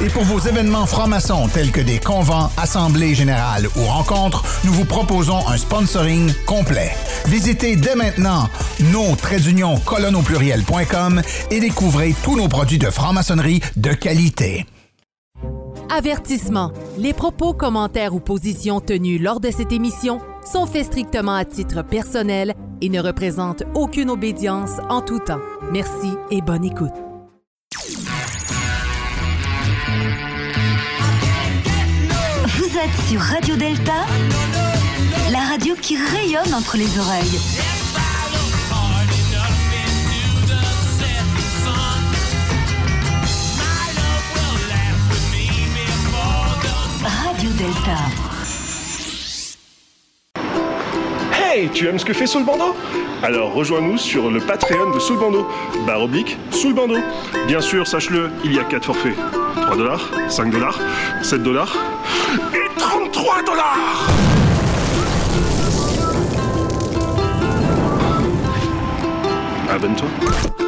Et pour vos événements francs-maçons tels que des convents, assemblées générales ou rencontres, nous vous proposons un sponsoring complet. Visitez dès maintenant nos pluriel.com et découvrez tous nos produits de franc-maçonnerie de qualité. Avertissement. Les propos, commentaires ou positions tenus lors de cette émission sont faits strictement à titre personnel et ne représentent aucune obédience en tout temps. Merci et bonne écoute. Sur Radio Delta, la radio qui rayonne entre les oreilles. Radio Delta. Hey, tu aimes ce que fait Soul Bando Alors rejoins-nous sur le Patreon de Soul Bando. Barre oblique, Soul Bando. Bien sûr, sache-le, il y a 4 forfaits. 3 dollars, 5 dollars, 7 dollars et 33 dollars Abonne-toi. Sous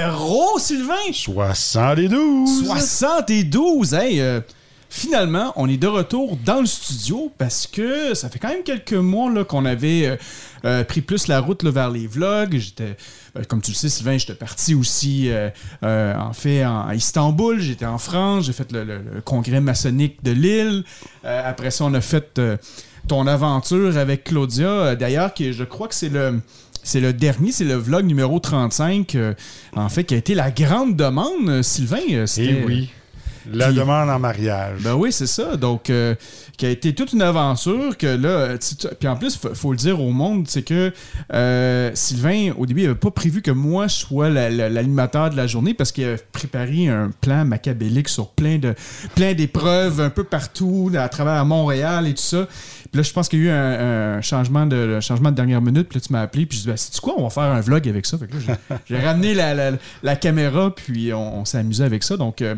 numéro, Sylvain? 72. 72, hey! euh, finalement, on est de retour dans le studio parce que ça fait quand même quelques mois là, qu'on avait euh, euh, pris plus la route là, vers les vlogs. J'étais, euh, comme tu le sais, Sylvain, j'étais parti aussi en fait en, à Istanbul. J'étais en France, j'ai fait le, le- le congrès maçonnique de Lille. Après ça, on a fait ton aventure avec Claudia. D'ailleurs, qui- je crois que c'est le. C'est le dernier, c'est le vlog numéro 35, euh, en fait, qui a été la grande demande, euh, Sylvain. euh, Eh oui. La demande en mariage. ben oui, c'est ça. Donc, euh, qui a été toute une aventure que là, puis en plus, faut, faut le dire au monde, c'est que euh, Sylvain, au début, il avait pas prévu que moi je sois la- la- l'animateur de la journée parce qu'il avait préparé un plan macabélique sur plein de plein d'épreuves un peu partout à travers Montréal et tout ça. Puis là, je pense qu'il y a eu un, un changement de un changement de dernière minute. Puis là, tu m'as appelé. Puis je dis, ben, c'est quoi, on va faire un vlog avec ça. Fait que là, j'ai- j'ai ramené la, la- la caméra. Puis on, on s'est amusé avec ça. Donc, euh,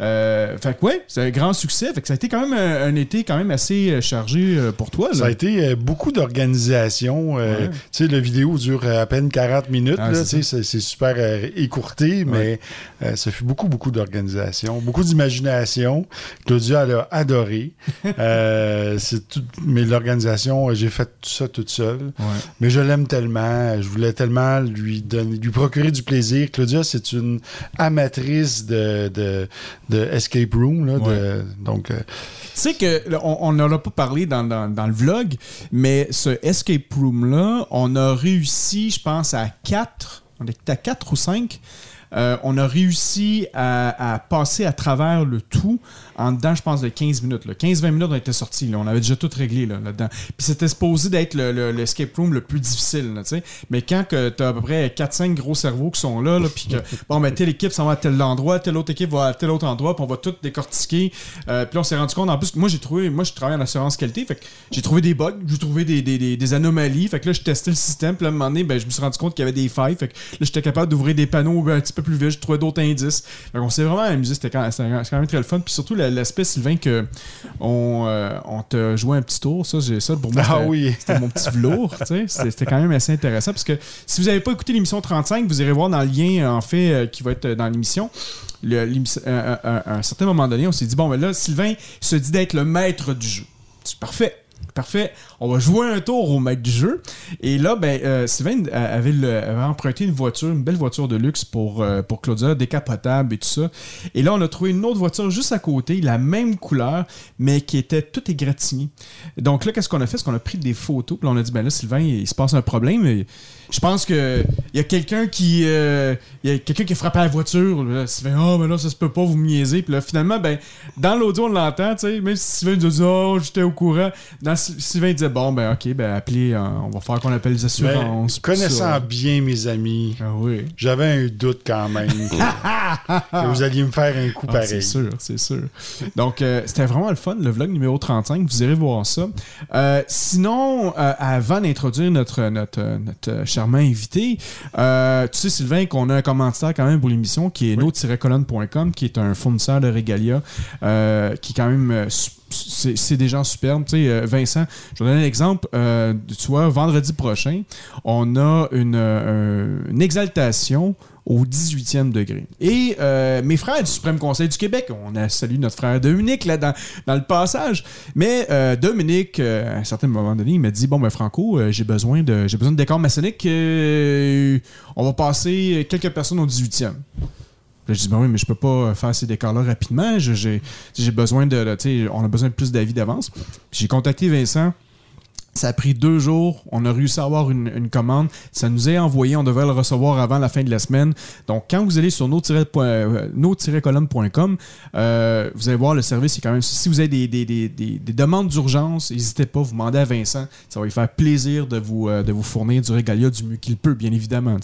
euh, fait que ouais, c'est un grand succès. Fait que ça a été quand même un, un été quand même assez euh, chargé euh, pour toi. là. Ça a été beaucoup d'organisation. Ouais. Tu sais, la vidéo dure à peine 40 minutes. Ah, c'est super écourté, mais ça fait beaucoup, beaucoup d'organisation, beaucoup d'imagination. Claudia, elle a adoré. Euh, c'est tout- mais l'organisation, j'ai fait tout ça toute seule. Ouais. Mais je l'aime tellement. Je voulais tellement lui donner, lui procurer du plaisir. Claudia, c'est une amatrice de, de, de escape room. Là, de- donc, euh, Tu sais que on n'en a pas parlé dans, dans- dans le vlog, mais ce escape room là, on a réussi, je pense à 4, on était à 4 ou 5. on a réussi à, à passer à travers le tout en dedans, je pense, de 15 minutes. là. 15-20 minutes, on était sortis. là. On avait déjà tout réglé là, là-dedans. Puis c'était supposé d'être le, le- l'escape room le plus difficile. là, tu sais. Mais quand tu as à peu près 4-5 gros cerveaux qui sont là, là puis que, bon, ben, telle équipe s'en va à tel endroit, telle autre équipe va à tel autre endroit, puis on va tout décortiquer. Euh, puis là, on s'est rendu compte, en plus, que moi, j'ai trouvé, moi, je travaille en assurance qualité, fait que j'ai trouvé des bugs, j'ai trouvé des, des, des- des anomalies, fait que là, je testais le système, puis là, à un moment donné, ben, je me suis rendu compte qu'il y avait des failles, fait que là, j'étais capable d'ouvrir des panneaux un petit peu plus vite, je trouvais d'autres indices. Fait qu'on s'est vraiment amusé, c'était quand, quand même très le fun, puis surtout la- l'aspect, Sylvain, que on, euh, on t'a joué un petit tour, ça, j'ai ça, pour moi, Ah oui. c'était mon petit velours, tu sais, c'était quand même assez intéressant, parce que si vous n'avez pas écouté l'émission 35, vous irez voir dans le lien, en fait, euh, qui va être dans l'émission, le- euh, euh, euh, à un certain moment donné, on s'est dit, bon, ben là, Sylvain se dit d'être le maître du jeu. C'est parfait. Parfait. On va jouer un tour au maître du jeu. Et là, ben, euh, Sylvain euh, avait, emprunté une voiture, une belle voiture de luxe pour, euh, pour Claudia, décapotable et tout ça. Et là, on a trouvé une autre voiture juste à côté, la même couleur, mais qui était toute égratignée. Donc là, qu'est-ce qu'on a fait? C'est qu'on a pris des photos. Puis là, on a dit, ben là, Sylvain, il se passe un problème. Je pense que il y a quelqu'un qui, euh, y a quelqu'un qui a frappé la voiture. Là, Sylvain, oh, mais là, ça se peut pas, vous me niaisez. Puis là, finalement, ben, dans l'audio, on l'entend, tu sais, même si Sylvain dit, oh, j'étais au courant. Dans, Sylvain disait, bon, ben, ok, ben, appelez, euh, on va faire qu'on appelle les assurances. puis connaissant ça. bien mes amis, Ah oui. j'avais un doute quand même que, vous alliez me faire un coup Ah, pareil. c'est sûr, c'est sûr. Donc, euh, c'était vraiment le fun, le vlog numéro 35. Vous irez voir ça. Euh, sinon, avant d'introduire notre, notre, notre invité, euh, tu sais, Sylvain, qu'on a un commentaire quand même pour l'émission qui est no-colonne.com, qui est un fournisseur de Regalia, euh, qui est quand même. euh, c'est des gens superbes. Tu sais, Vincent, je vais donner un exemple. Euh, tu vois, vendredi prochain, on a une, euh, une exaltation au 18e degré. Et euh, mes frères du Suprême Conseil du Québec, on a salué notre frère Dominique là dans, dans le passage, mais euh, Dominique, euh, à un certain moment donné, il m'a dit, bon, ben Franco, j'ai besoin de j'ai besoin de décor maçonnique, on va passer quelques personnes au 18e. Puis là, je dis, ben oui, mais je peux pas faire ces décors-là rapidement. J'ai besoin de. on a besoin de plus d'avis d'avance. J'ai contacté Vincent. Ça a pris deux jours. On a réussi à avoir une, commande. Ça nous est envoyé. On devait le recevoir avant la fin de la semaine. Donc, quand vous allez sur no-colonne.com, euh, vous allez voir le service est quand même. Si vous avez des, des- des- des- des demandes d'urgence, n'hésitez pas. Vous demandez à Vincent. Ça va lui faire plaisir de vous, euh, de vous fournir du régalia du mieux qu'il peut, bien évidemment.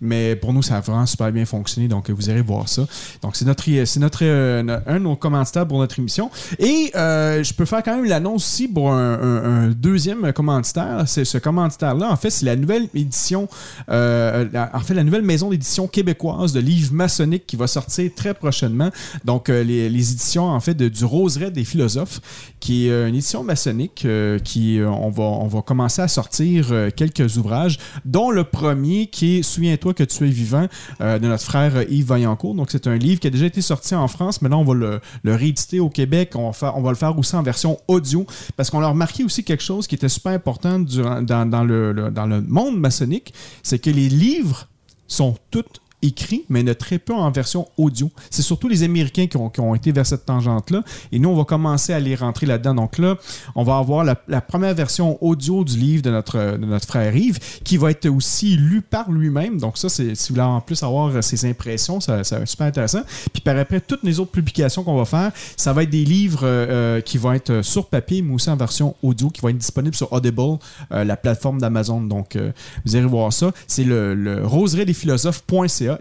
Mais pour nous, ça a vraiment super bien fonctionné. Donc, vous irez voir ça. Donc, c'est notre, c'est notre, euh, un de nos commanditaires pour notre émission. Et euh, je peux faire quand même l'annonce aussi pour un deuxième commanditaire. C'est ce commanditaire-là, en fait, c'est la nouvelle édition, euh, en fait, la nouvelle maison d'édition québécoise de livres maçonniques qui va sortir très prochainement. Donc, euh, les, éditions, en fait, de- du Roseret des philosophes, qui est euh, une édition maçonnique qui, on, va, commencer à sortir quelques ouvrages, dont le premier qui est Souviens-toi que tu es vivant de notre frère Yves Vaillancourt. Donc, c'est un livre qui a déjà été sorti en France, mais là, on va le, rééditer au Québec. On va le faire aussi en version audio parce qu'on a remarqué aussi quelque chose qui était super important durant- dans, le- dans le monde maçonnique, c'est que les livres sont tous écrits, mais ne très peu en version audio. C'est surtout les Américains qui ont, qui ont été vers cette tangente-là. Et nous, on va commencer à les rentrer là-dedans. Donc là, on va avoir la, première version audio du livre de notre, de notre frère Yves, qui va être aussi lu par lui-même. Donc ça, si vous voulez en plus avoir ses impressions, ça, super intéressant. Puis par après, toutes les autres publications qu'on va faire, ça va être des livres euh, qui vont être sur papier, mais aussi en version audio, qui vont être disponibles sur Audible, euh, la plateforme d'Amazon. Donc, euh, vous irez voir ça. C'est le, le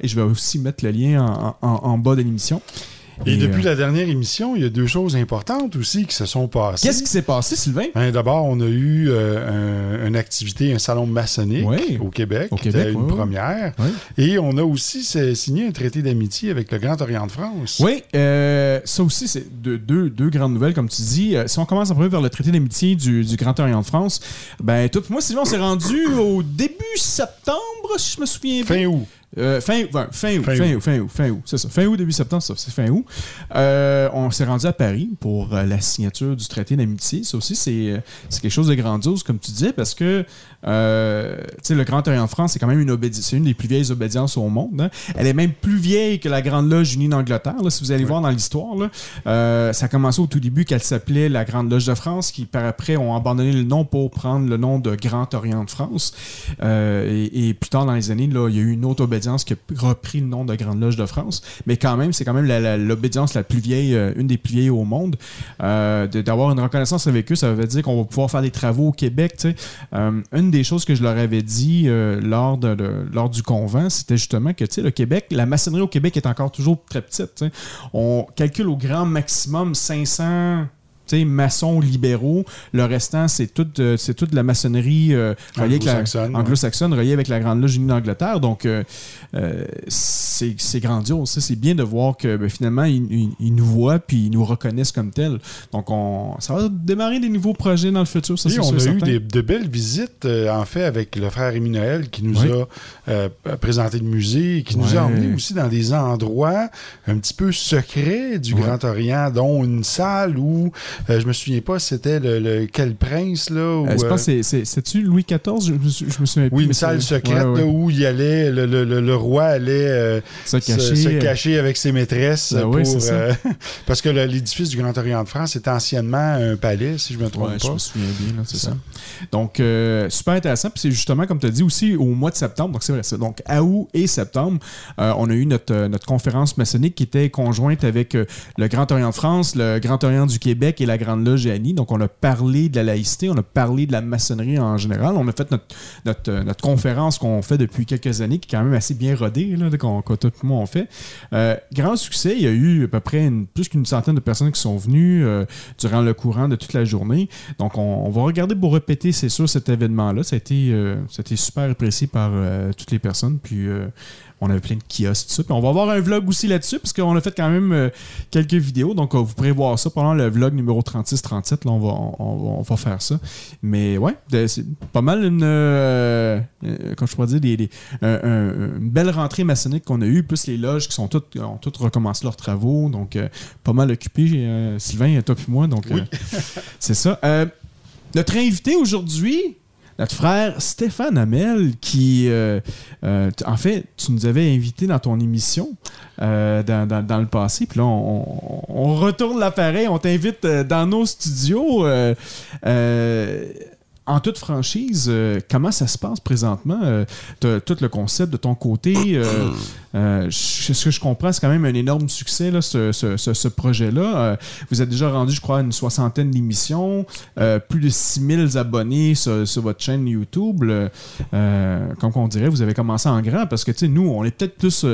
et je vais aussi mettre le lien en, en- en bas de l'émission. Et Et, depuis euh, la dernière émission, il y a deux choses importantes aussi qui se sont passées. Qu'est-ce qui s'est passé, Sylvain? Hein, D'abord, on a eu euh, un- une activité, un salon maçonnique Oui. au Québec, Au qui était une oui, première. Oui. Et on a aussi signé un traité d'amitié avec le Grand Orient de France. Oui, euh, ça aussi, c'est deux, deux, deux grandes nouvelles, comme tu dis. Si on commence à premier vers le traité d'amitié du, du Grand Orient de France, ben, tout, moi, Sylvain, on s'est rendu au début septembre, si je me souviens bien. Fin août. Euh, fin, fin août, Fin fin août. fin août, fin août, c'est ça. Fin août, début septembre, ça, c'est fin août. Euh, on s'est rendu à Paris pour euh, la signature du traité d'amitié. Ça aussi, c'est c'est quelque chose de grandiose, comme tu disais, parce que euh, le Grand Orient de France, c'est quand même une c'est une des plus vieilles obédiences au monde. hein. Elle est même plus vieille que la Grande Loge unie d'Angleterre. Si vous allez voir dans l'histoire. Euh, ça a commencé au tout début qu'elle s'appelait la Grande Loge de France, qui par après ont abandonné le nom pour prendre le nom de Grand Orient de France. Euh, et, et plus tard dans les années, là, il y a eu une autre obédience qui a repris le nom de Grande Loge de France. Mais quand même, c'est quand même la- la- l'obédience la, plus vieille, une des plus vieilles au monde. De- D'avoir une reconnaissance avec eux, ça veut dire qu'on va pouvoir faire des travaux au Québec. Euh, des choses que je leur avais dit euh, lors, du convent, c'était justement que le Québec, la maçonnerie au Québec est encore toujours très petite. On calcule au grand maximum 500 tu sais, maçons libéraux. Le restant, c'est toute, euh, c'est toute la maçonnerie euh, reliée Anglo-saxonne, ouais. anglo-saxonne, reliée avec la Grande Loge unie d'Angleterre. Donc, euh, euh, c'est c'est grandiose. C'est bien de voir que ben, finalement, ils, ils- ils nous voient puis ils nous reconnaissent comme tels. Donc, on, ça va démarrer des nouveaux projets dans le futur. Ça, c'est on sûr a eu des, de belles visites, en fait, avec le frère Noël qui nous Oui. a présenté le musée et qui nous a emmenés aussi dans des endroits un petit peu secrets du. Grand Orient, dont une salle où Euh, je me souviens pas, c'était le, le- quel prince, là? ou, Euh, je euh, pense que c'est- c'est- c'est-tu Louis XIV? Je, me sou- je me souviens plus. oui, une salle secrète Ouais, ouais. là, où il allait, le, le- le- roi allait euh, Se cacher. se cacher avec ses maîtresses Ben pour, oui, c'est ça. euh, parce que l'édifice du Grand Orient de France était anciennement un palais, si je me trompe Ouais, je pas. me souviens bien, là, c'est ça. ça. Donc, euh, super intéressant. Puis c'est justement, comme tu as dit, aussi au mois de septembre. Donc, c'est vrai, ça. Donc, à août et septembre, euh, on a eu notre, euh, notre conférence maçonnique qui était conjointe avec euh, le Grand Orient de France, le Grand Orient du Québec la Grande Loge Annie. Donc, on a parlé de la laïcité, on a parlé de la maçonnerie en général. On a fait notre, notre, euh, notre conférence qu'on fait depuis quelques années, qui est quand même assez bien rodée, là, qu'on tout le monde fait. Euh, grand succès. Il y a eu à peu près plus qu'une centaine de personnes qui sont venues euh, durant le courant de toute la journée. Donc, on, va regarder pour répéter, c'est sûr, cet événement-là. Ça ça a été super apprécié par toutes les personnes. Puis, on avait plein de kiosques, tout ça. Puis on va avoir un vlog aussi là-dessus, parce qu'on a fait quand même euh, quelques vidéos. Donc, euh, vous pourrez voir ça pendant le vlog numéro 36-37. Là, on va, on, on- on va faire ça. Mais ouais, c'est pas mal une. euh, comme je pourrais dire, des, des- une belle rentrée maçonnique qu'on a eue, plus les loges qui sont toutes, ont toutes recommencé leurs travaux. Donc, pas mal occupé, Sylvain, toi puis moi. Donc, Oui. c'est ça. Notre invité aujourd'hui, notre frère Stéphane Hamel, qui, euh, euh, en fait, tu nous avais invité dans ton émission euh, dans, le passé, puis là, on, on- retourne l'appareil, on t'invite dans nos studios. en toute franchise, comment ça se passe présentement? Tout le concept de ton côté. Euh, ce que je comprends, c'est quand même un énorme succès, ce, projet-là. Euh, vous êtes déjà rendu, je crois, une soixantaine d'émissions, euh, plus de 6000 abonnés sur, votre chaîne YouTube. comme on dirait, vous avez commencé en grand parce que, tu sais, nous, on est peut-être plus...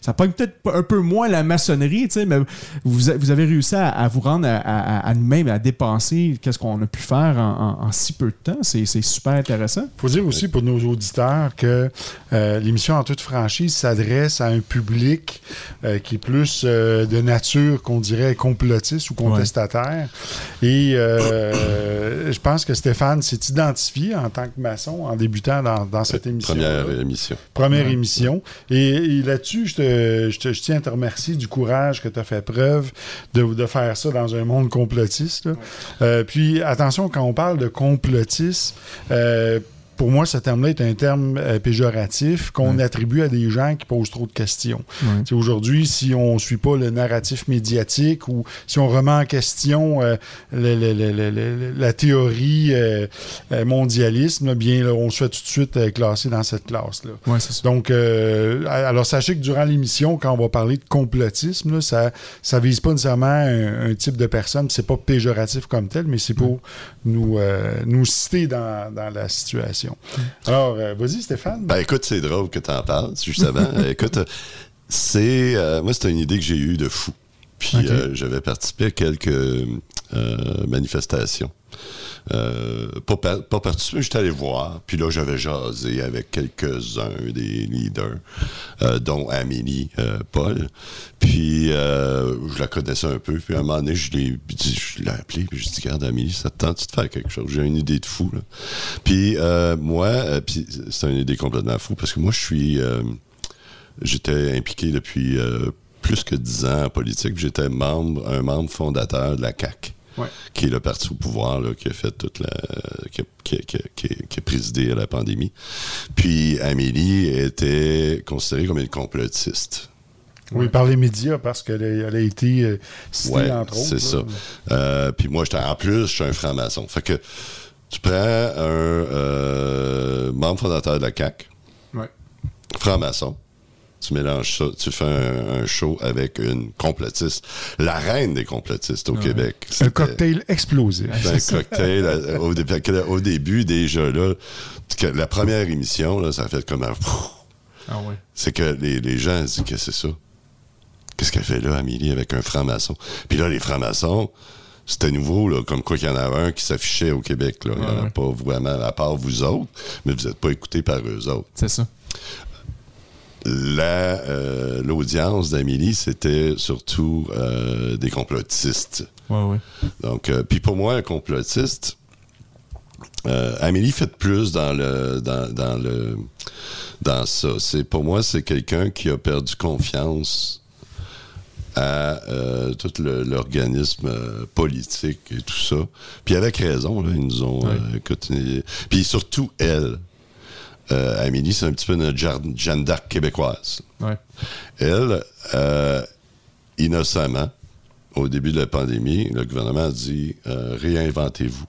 ça pogne peut-être un peu moins la maçonnerie, tu sais, mais vous, avez réussi à, vous rendre à, nous-mêmes, à dépenser qu'est-ce qu'on a pu faire en, en- si peu de temps. C'est super intéressant. faut dire aussi pour nos auditeurs que l'émission En toute franchise s'adresse à un public euh, qui est plus euh, de nature, qu'on dirait, complotiste ou contestataire. Et euh, je pense que Stéphane s'est identifié en tant que maçon en débutant dans, dans cette émission. Première émission. Première émission. Et, et là-dessus, je, te- je te- je tiens à te remercier du courage que tu as fait preuve de, de faire ça dans un monde complotiste. puis, attention, quand on parle de complotisme, pour moi, ce terme-là est un terme euh, péjoratif qu'on attribue à des gens qui posent trop de questions. Ouais. Aujourd'hui, si on ne suit pas le narratif médiatique ou si on remet en question euh, le- le- le- le- le- la théorie euh, euh, mondialisme, là, bien, là, on se fait tout de suite classer dans cette classe-là. Ouais. Donc, alors sachez que durant l'émission, quand on va parler de complotisme, là, ça ça vise pas nécessairement un, un type de personne, c'est pas péjoratif comme tel, mais c'est pour nous, nous citer dans, dans la situation. Alors, euh, vas-y Stéphane. Ben écoute, c'est drôle que tu en parles, justement. Euh, écoute, c'est. euh, moi, c'est une idée que j'ai eue de fou. Puis j'avais participé à quelques manifestations. Euh, pas, par- pas participer, j'étais allé voir. Puis là, j'avais jasé avec quelques-uns des leaders, euh, dont Amélie euh, Paul. Puis je la connaissais un peu. Puis à un moment donné, je l'ai je l'ai appelé. Puis je dit, regarde, Amélie, ça te tente de faire quelque chose? J'ai une idée de fou. Puis moi, c'est une idée complètement fou parce que moi, je suis. J'étais impliqué depuis plus que dix ans en politique. J'étais membre, un membre fondateur de la CAC, Ouais. qui est le parti au pouvoir là, qui a fait toute la, qui a, qui a- qui a- qui a- qui a présidé à la pandémie. Puis Amélie était considérée comme une complotiste. Oui, par les médias, parce qu'elle a, été euh, citée, Ouais, entre autres. c'est ça. Euh, puis moi, j'étais en plus, je suis un franc-maçon. Fait que tu prends un euh, membre fondateur de la CAC, Ouais. franc-maçon. Tu mélanges ça, tu fais un, un show avec une complotiste, la reine des complotistes au Québec. Un cocktail explosif. c'est un cocktail. euh, Au, début, déjà, là, la première émission, là, ça a fait comme un. Ah ouais. C'est que les, les gens disent que c'est ça? Qu'est-ce qu'elle fait là, Amélie, avec un franc-maçon? Puis là, les francs-maçons, c'était nouveau, là, comme quoi qu'il y en avait un qui s'affichait au Québec. Là. Il n'y en a ouais. pas vraiment, à part vous autres, mais vous n'êtes pas écoutés par eux autres. C'est ça. La, euh, L'audience d'Amélie, c'était surtout euh, des complotistes. Ouais, ouais. Donc, euh, puis pour moi, un complotiste, Amélie fait plus dans le dans, dans le dans ça. C'est pour moi, c'est quelqu'un qui a perdu confiance à tout l'organisme politique et tout ça. Puis avec raison, là, ils nous ont Ouais. continué. Puis surtout, elle, euh, Amélie, c'est un petit peu notre Jeanne d'Arc québécoise. Ouais. Elle, euh, innocemment, au début de la pandémie, le gouvernement a dit euh, réinventez-vous.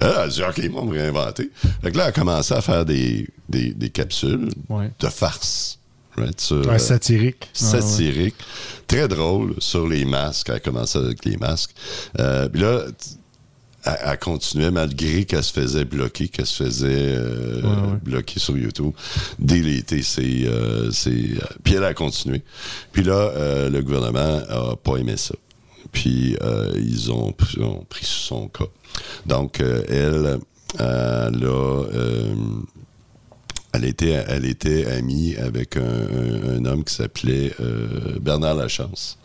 Elle a dit OK, moi, on va me réinventer. Fait que là, elle a commencé à faire des, des, des capsules Ouais. de farce. right, sur, Ouais, euh, satirique. satirique, très drôle sur les masques. Elle a commencé avec les masques. Euh, Puis là, elle, continuait malgré qu'elle se faisait bloquer, qu'elle se faisait euh, Ouais, ouais. bloquer sur YouTube, déléter ses... euh, ses, euh, puis elle a continué. Puis là, euh, le gouvernement a pas aimé ça. Puis euh, ils ont, ont pris son cas. Donc, euh, elle, euh, là... euh, elle était, elle était amie avec un, un- un homme qui s'appelait euh, Bernard Lachance.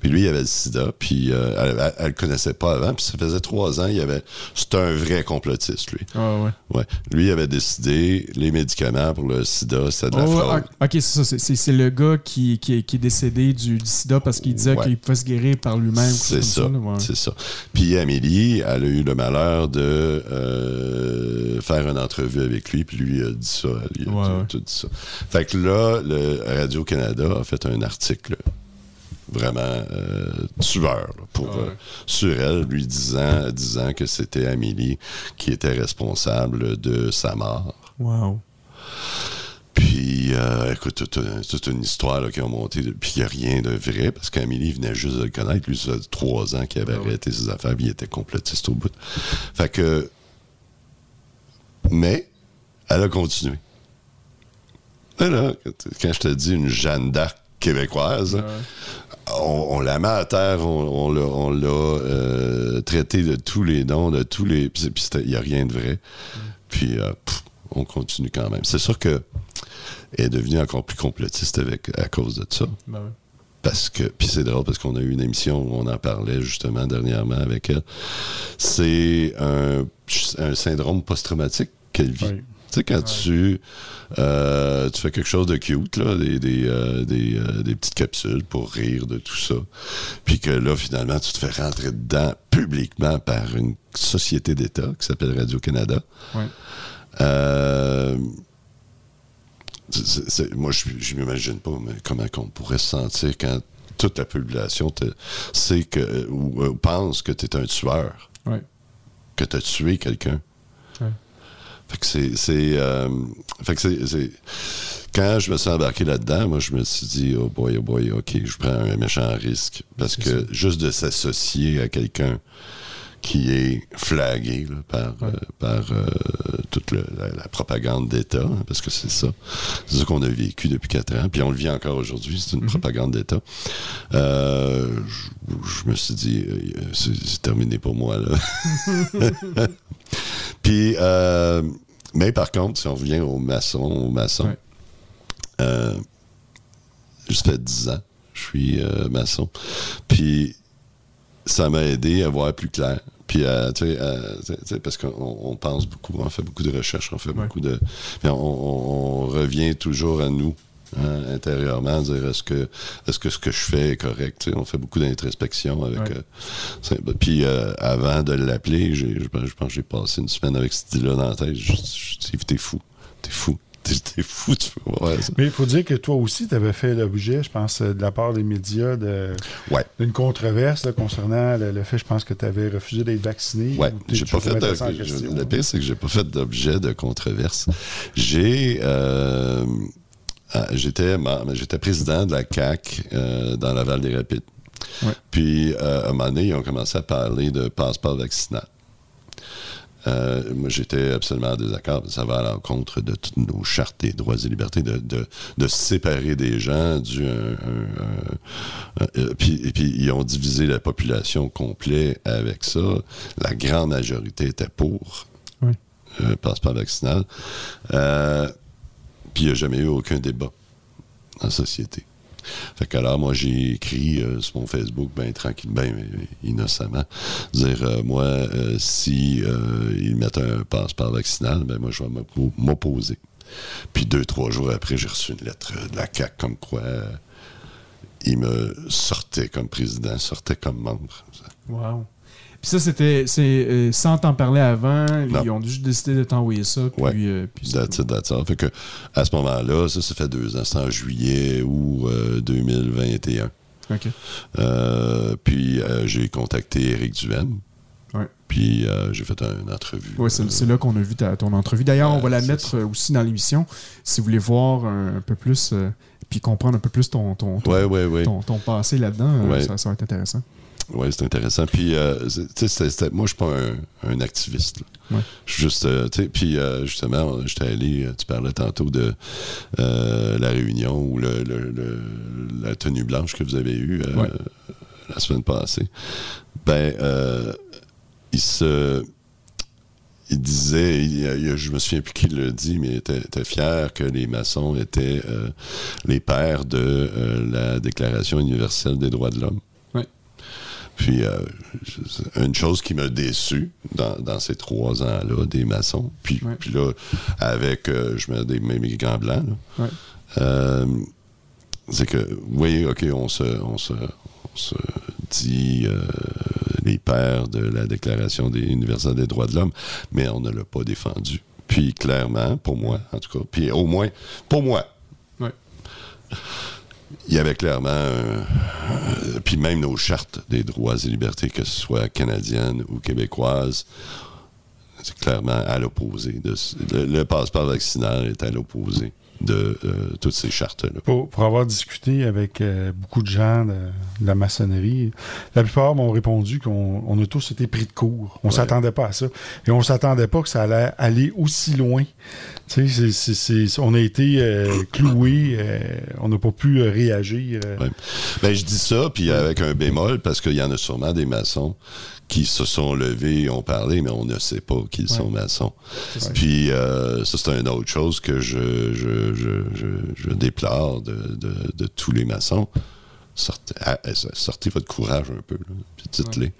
Puis lui, il avait le sida, puis euh, elle, elle le connaissait pas avant, puis ça faisait trois ans, il avait, c'était un vrai complotiste, lui. Ah, ouais. Ouais. Lui, il avait décidé les médicaments pour le sida, c'était de la Oh, fraude. ok, c'est le gars qui, qui, est- qui est décédé du, du sida parce qu'il disait Ouais. qu'il pouvait se guérir par lui-même. C'est ça, ouais. c'est ça. Puis Amélie, elle a eu le malheur de euh, faire une entrevue avec lui, puis lui a dit ça. Il a Ouais, tout, ouais. tout dit ça. Fait que là, le Radio-Canada a fait un article vraiment euh, tueur là, pour, Ah ouais. euh, sur elle, lui disant, disant que c'était Amélie qui était responsable de sa mort. Wow. Puis, euh, écoute, toute, une- toute une histoire là, qui a monté. Puis, il n'y a rien de vrai, parce qu'Amélie venait juste de le connaître. Lui, ça faisait trois ans qu'il avait Ah arrêté ses affaires, puis il était complotiste au bout. Fait que. Mais, elle a continué. Quand je te dis une Jeanne d'Arc québécoise, Ouais. on, on la met à terre, on, on l'a, euh, traité de tous les noms, de tous les. Puis il n'y a rien de vrai. Puis euh, pff, on continue quand même. C'est sûr que elle est devenue encore plus complotiste avec, à cause de ça. Ben. Parce que, puis c'est drôle parce qu'on a eu une émission où on en parlait justement dernièrement avec elle. C'est un, un syndrome post-traumatique qu'elle vit. Oui. Tu sais, quand tu, euh, tu fais quelque chose de cute, là, des, des, euh, des, euh, des petites capsules pour rire de tout ça, puis que là, finalement, tu te fais rentrer dedans publiquement par une société d'État qui s'appelle Radio-Canada. Ouais. Euh, c'est- c'est- moi, je je m'imagine pas mais comment on pourrait se sentir quand toute la population te, sait que, ou, ou pense que tu es un tueur, Ouais. que tu as tué quelqu'un. Ouais. Fait que c'est. c'est, euh, fait que c'est- c'est- Quand je me suis embarqué là-dedans, moi, je me suis dit, oh boy, oh boy, OK, je prends un méchant risque. Parce que juste de s'associer à quelqu'un qui est flagué là, par, euh, par euh, toute le- la, la propagande d'État, hein, parce que c'est ça. C'est ça qu'on a vécu depuis quatre ans, puis on le vit encore aujourd'hui, c'est une propagande d'État. Euh, je, me suis dit, c'est c'est terminé pour moi, là. puis, euh, mais par contre, si on revient au maçon, au maçon, Ouais. euh, ça fait 10 ans, je suis euh, maçon. Puis ça m'a aidé à voir plus clair. Puis, à, tu sais, à- tu sais, tu sais, parce qu'on on pense beaucoup, on fait beaucoup de recherches, on fait Ouais. beaucoup de. On, on- on revient toujours à nous, hein, intérieurement, dire est-ce que, est-ce que ce que je fais est correct. On fait beaucoup d'introspection avec. Ouais. euh, c'est- puis euh, avant de l'appeler, je pense que j'ai passé une semaine avec cette idée-là dans la tête. Je, je, t'es fou, t'es fou, t'es fou, tu peux. Mais il faut dire que toi aussi, tu avais fait l'objet, je pense, euh, de la part des médias, de- Ouais. d'une controverse là, concernant le, le fait, je pense, que tu avais refusé d'être vacciné. Ouais, ou tu- j'ai pas fait de, je- le pire, c'est que j'ai pas fait d'objet de controverse. J'ai, euh, ah, j'étais, j'étais président de la CAC euh, dans la Val des Rapides. Ouais. Puis, euh, à un moment donné, ils ont commencé à parler de passeport vaccinal. Euh, moi, j'étais absolument en désaccord. Ça va à l'encontre de toutes nos chartes des droits et libertés, de, de, de séparer des gens du. euh, puis, et puis, ils ont divisé la population complète avec ça. La grande majorité était pour Oui. euh, passeport vaccinal. Puis, il n'y a jamais eu aucun débat en société. Fait que alors, moi, j'ai écrit euh, sur mon Facebook, ben tranquille, ben innocemment, dire, euh, moi, euh, si euh, ils mettent un passeport vaccinal, ben moi, je vais m'oppo- m'opposer. Puis deux, trois jours après, j'ai reçu une lettre de la CAQ comme quoi il me sortait comme président, sortait comme membre. Wow. Puis ça, c'était c'est, euh, sans t'en parler avant. Non. Ils ont juste décidé de t'envoyer ça. Puis, Ouais. euh, puis c'est That's tout. it, that's all. Fait que, à ce moment-là, ça, ça fait deux ans. C'est en juillet ou euh, 2021. OK. Euh, puis euh, j'ai contacté Eric Duhaime. Ouais. Puis euh, j'ai fait une entrevue. Ouais, c'est, là qu'on a vu ta, ton entrevue. D'ailleurs, on va la mettre aussi dans l'émission. Si vous voulez voir un, un peu plus, puis comprendre un peu plus ton, ton, ton, Ouais, ouais, ouais. ton, ton passé là-dedans, ça, ça va être intéressant. Oui, c'est intéressant. Puis, euh, moi, je suis pas un, un activiste. Ouais. Juste, euh, puis euh, justement, j'étais allé, euh, tu parlais tantôt de la réunion ou le, le- le- la tenue blanche que vous avez eue Ouais. la semaine passée. Ben, il se. Il disait, il il je me souviens plus qui le dit, mais il était, était fier que les maçons étaient euh, les pères de euh, la Déclaration universelle des droits de l'homme. Puis, euh, une chose qui m'a déçu dans, dans ces trois ans-là, des maçons, puis, Ouais. puis là, avec, euh, je mets des mes gants blancs, Ouais. euh, c'est que, oui, OK, on se, on se, on se dit les pères de la Déclaration des universelle des droits de l'homme, mais on ne l'a pas défendu. Puis, clairement, pour moi, en tout cas, puis au moins, pour moi, Ouais. Il y avait clairement, euh, euh, puis même nos chartes des droits et libertés, que ce soit canadiennes ou québécoises, c'est clairement à l'opposé. de le, le passeport vaccinal est à l'opposé de euh, toutes ces chartes-là. Pour, pour avoir discuté avec euh, beaucoup de gens de, de la maçonnerie, la plupart m'ont répondu qu'on on a tous été pris de court. On Ouais. s'attendait pas à ça. Et on s'attendait pas que ça allait aller aussi loin. Tu sais, c'est- c'est- c'est- on a été euh, cloués, euh, on n'a pas pu euh, réagir. euh. Ouais. Ben, je dis ça, puis avec un bémol, parce qu'il y en a sûrement des maçons qui se sont levés et ont parlé, mais on ne sait pas qu'ils sont maçons. Puis euh, ça, c'est une autre chose que je, je, je, je, je déplore de, de, de tous les maçons. Sortez, ah, eh, sortez votre courage un peu, là, puis dites-les.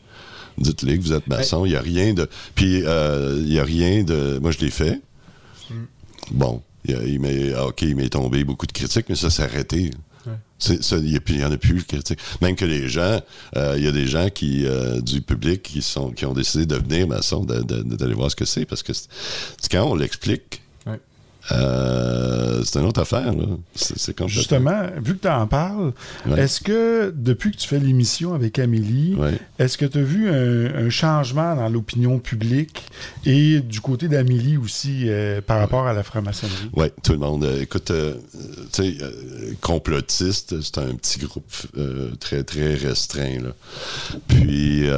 Dites-les que vous êtes maçon, il n'y a rien de... Puis euh, il n'y a rien de... Moi, je l'ai fait. Bon, il, m'est... ah, OK, il m'est tombé beaucoup de critiques, mais ça s'est arrêté. Il n'y en a plus de critiques. Même que les gens, euh, il y a des gens qui, euh, du public qui, sont, qui ont décidé de de- de- d'aller voir ce que c'est, parce que quand on l'explique. Euh, c'est une autre affaire. là. Complètement- Justement, vu que tu en parles, Ouais. est-ce que depuis que tu fais l'émission avec Amélie, Ouais. est-ce que tu as vu un, un changement dans l'opinion publique et du côté d'Amélie aussi euh, par rapport à la franc-maçonnerie? Oui, tout le monde. Euh, écoute, tu sais, complotiste, c'est un petit groupe très, très restreint. Là. Puis,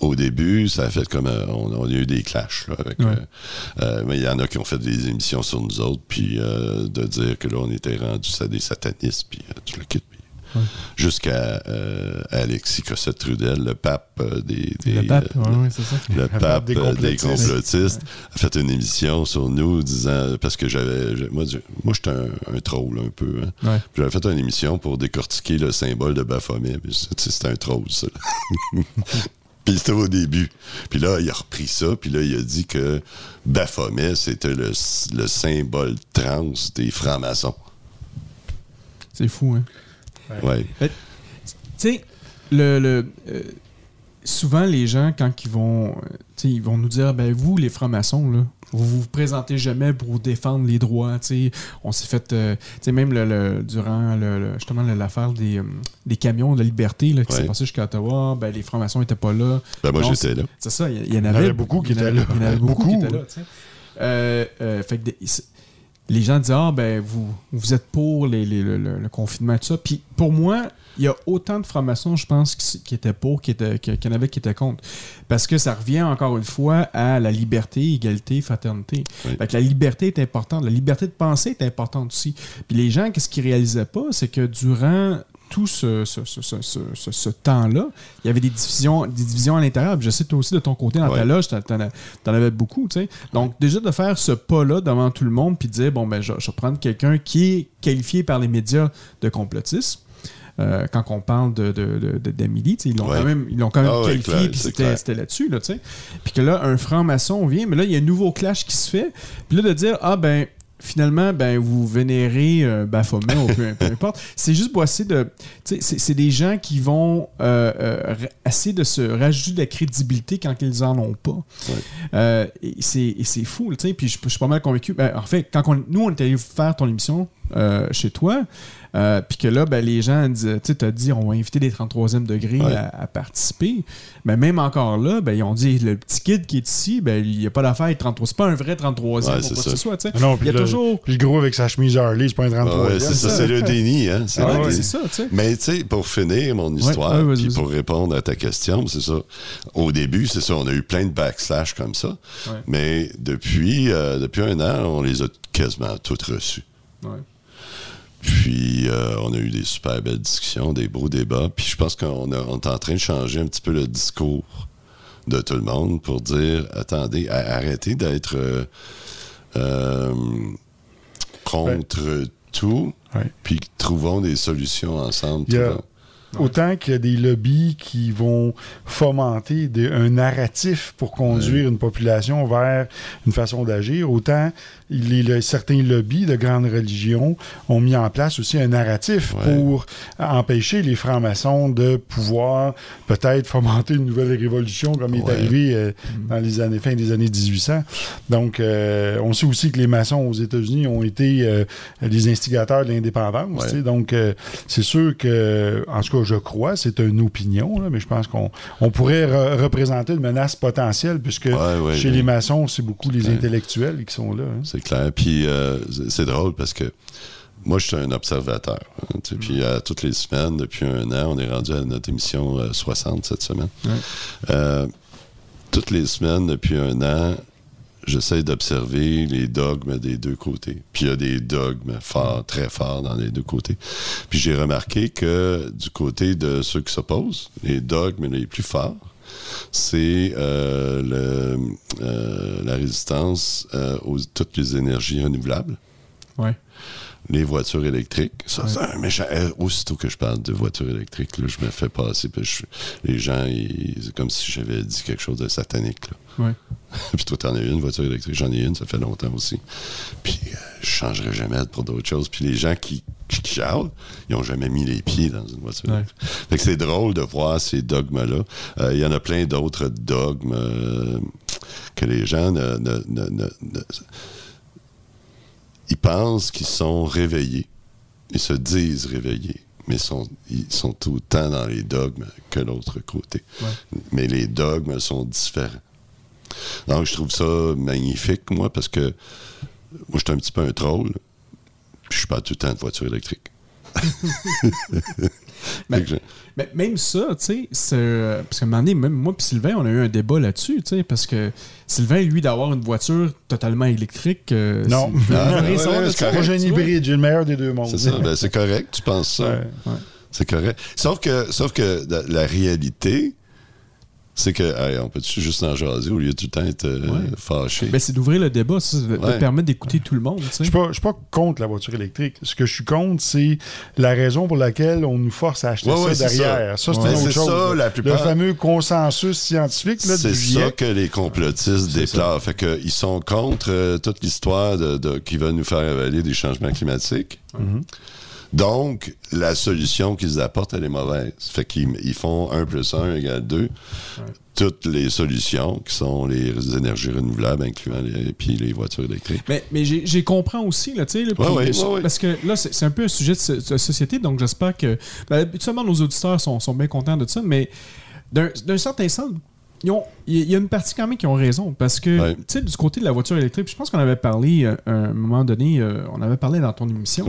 au début, ça a fait comme. euh, on, on a eu des clashs. Là, avec, Ouais. euh, euh, mais il y en a qui ont fait des émissions sur nous autres, puis euh, de dire que là, on était rendus à des satanistes, puis tu le quittes. Jusqu'à Alexis Cossette-Trudel, le pape des, des, Le pape, ouais, ça. le pape des des complotistes. a fait une émission sur nous disant parce que j'avais moi moi j'étais un, un troll un peu hein. J'avais fait une émission pour décortiquer le symbole de Baphomet c'était un troll ça puis c'était au début. Puis là il a repris ça puis là il a dit que Baphomet c'était le, le symbole trans des francs-maçons. C'est fou, hein? ouais. Tu sais, le, le, euh, souvent, les gens, quand ils vont, euh, tu sais, ils vont nous dire, ben vous, les francs-maçons, là, vous vous présentez jamais pour défendre les droits. tu sais. On s'est fait, euh, même le, le- durant le, le- justement l'affaire des, euh, des camions de liberté là, qui s'est Ouais. passé jusqu'à Ottawa, ben, les francs-maçons n'étaient pas là. ben moi j'étais là C'est ça, il y, il y en avait, beaucoup qui il y en étaient avait- là. Il y en avait beaucoup, qui étaient là. tu sais. Euh, euh, fait que les gens disent Ah, ben, vous, vous êtes pour les, les- le, le- confinement et tout ça. Puis pour moi, il y a autant de francs-maçons, je pense, qui, qui étaient pour, qui étaient- qu'il y en avait qui étaient contre. Parce que ça revient encore une fois à la liberté, égalité, fraternité. Oui. Fait que la liberté est importante. La liberté de penser est importante aussi. Puis les gens, qu'est-ce qu'ils réalisaient pas, c'est que durant tout ce, ce, ce- ce- ce- ce- ce temps-là, il y avait des divisions, des divisions à l'intérieur. Je sais, toi aussi, de ton côté, dans ta loge, t'en, t'en avais beaucoup. tu sais. Donc, déjà de faire ce pas-là devant tout le monde, puis de dire, bon, ben, je, je vais prendre quelqu'un qui est qualifié par les médias de complotisme. Euh, quand on parle de, de, de- ils l'ont Ouais. quand même, ils l'ont quand même Ah ouais, qualifié, puis c'était, là-dessus, là, tu sais. Puis que là, un franc-maçon vient, mais là, il y a un nouveau clash qui se fait. Puis là, de dire, ah ben, finalement, ben, vous vénérez euh, Baphomet ou peu, peu importe. C'est juste pour essayer de. C'est des gens qui vont euh, euh, essayer de se rajouter de la crédibilité quand ils en ont pas. Euh, et c'est fou, tu sais. Puis je, je suis pas mal convaincu. Ben, en fait, quand on- nous, on est allé faire ton émission chez toi, euh, puis que là, ben, les gens disent, tu sais, t'as dit, on va inviter des 33e degrés Ouais. à, à participer. Ben, même encore là, ben, ils ont dit, le petit kid qui est ici, ben, il n'y a pas d'affaire, il est 33. C'est pas un vrai 33e Ouais, pour ce soit, Non, Il puis y a le, toujours. puis le gros avec sa chemise Harley, c'est pas un 33 Ah ouais, c'est ça, c'est le déni. Hein? C'est Ah le ouais, déni. c'est ça, tu sais. Mais tu sais, pour finir mon histoire, puis pour répondre à ta question, c'est ça. Au début, c'est ça, on a eu plein de backslash comme ça. Ouais. Mais depuis, euh, depuis un an, on les a quasiment toutes reçus. Ouais. Puis, euh, on a eu des super belles discussions, des beaux débats. Puis, je pense qu'on on est en train de changer un petit peu le discours de tout le monde pour dire attendez, arrêtez d'être euh, euh, contre tout, puis trouvons des solutions ensemble. Il y a- Autant qu'il y a des lobbies qui vont fomenter des- un narratif pour conduire une population vers une façon d'agir, autant il est le- certains lobbies de grandes religions ont mis en place aussi un narratif Ouais. pour empêcher les francs-maçons de pouvoir peut-être fomenter une nouvelle révolution comme il est arrivé euh, dans les années fin des années 1800. Donc, euh, on sait aussi que les maçons aux États-Unis ont été euh, les instigateurs de l'indépendance. Donc, c'est sûr que, en tout cas, je crois, c'est une opinion, là, mais je pense qu'on on pourrait re- représenter une menace potentielle, puisque Ouais, ouais, chez les maçons, c'est beaucoup les intellectuels qui sont là. hein. C'est clair. Puis euh, c'est- drôle parce que moi, je suis un observateur. hein, Puis à toutes les semaines, depuis un an, on est rendu à notre émission euh, 60 cette semaine. Euh, toutes les semaines, depuis un an, j'essaie d'observer les dogmes des deux côtés. Puis il y a des dogmes forts, très forts dans les deux côtés. Puis j'ai remarqué que du côté de ceux qui s'opposent, les dogmes les plus forts, c'est euh, euh, la résistance euh, aux toutes les énergies renouvelables, Ouais. Les voitures électriques. Ça, c'est un méchant. euh, Aussitôt que je parle de voitures électriques, là, je me fais passer. puis je- les gens, c'est comme si j'avais dit quelque chose de satanique. là. Ouais. puis toi, t'en as une voiture électrique, j'en ai une, ça fait longtemps aussi. Puis euh, je changerai jamais pour d'autres choses. Puis les gens qui, qui, qui chialent, ils ont jamais mis les pieds dans une voiture Ouais. électrique. Fait que c'est drôle de voir ces dogmes-là. Euh, Il y en a plein d'autres dogmes euh, que les gens ne, ne- ne- ne- ne- ils pensent qu'ils sont réveillés. Ils se disent réveillés, mais sont, ils sont autant dans les dogmes que l'autre côté. Mais les dogmes sont différents. Donc, je trouve ça magnifique, moi, parce que moi, je suis un petit peu un troll, puis je parle tout le temps de voiture électrique. Mais- je- Mais même ça, tu sais, c'est, euh, parce qu'à un moment donné, même moi et Sylvain, on a eu un débat là-dessus, tu sais, parce que Sylvain, lui, d'avoir une voiture totalement électrique. euh, Non. c'est- Ah, ouais, Moi, j'ai hybride, j'ai le meilleur des deux mondes. C'est ça, ben, c'est correct, tu penses ça. Ouais. C'est correct. Sauf que, sauf que la, la réalité, c'est que, hey, on peut-tu juste en jaser au lieu de tout le temps être euh, Ouais. fâché? Ben, c'est d'ouvrir le débat, ça, de, Ouais. permettre d'écouter tout le monde, Je sais. suis pas, je suis pas contre la voiture électrique. Ce que je suis contre, c'est la raison pour laquelle on nous force à acheter ça c'est derrière. Ça, c'est Ouais. une C'est autre chose. ça, la plupart- Le fameux consensus scientifique C'est ça que les complotistes déplorent. Fait que ils sont contre euh, toute l'histoire de, de- qui va nous faire avaler des changements climatiques. Mm-hmm. Donc, la solution qu'ils apportent, elle est mauvaise. Fait qu'ils ils font 1 plus 1 égale 2. Toutes les solutions qui sont les énergies renouvelables, incluant les, puis les voitures électriques. Mais, mais j'ai compris aussi, là, tu sais, Ouais, ouais, euh, ouais, parce que là, c'est un peu un sujet de, so- de société, donc j'espère que. Ben, habituellement, nos auditeurs sont, sont bien contents de ça, mais d'un certain sens, il y, a- une partie quand même qui ont raison, parce que, Ouais. tu sais, du côté de la voiture électrique, je pense qu'on avait parlé, euh, à un moment donné, euh, on avait parlé dans ton émission,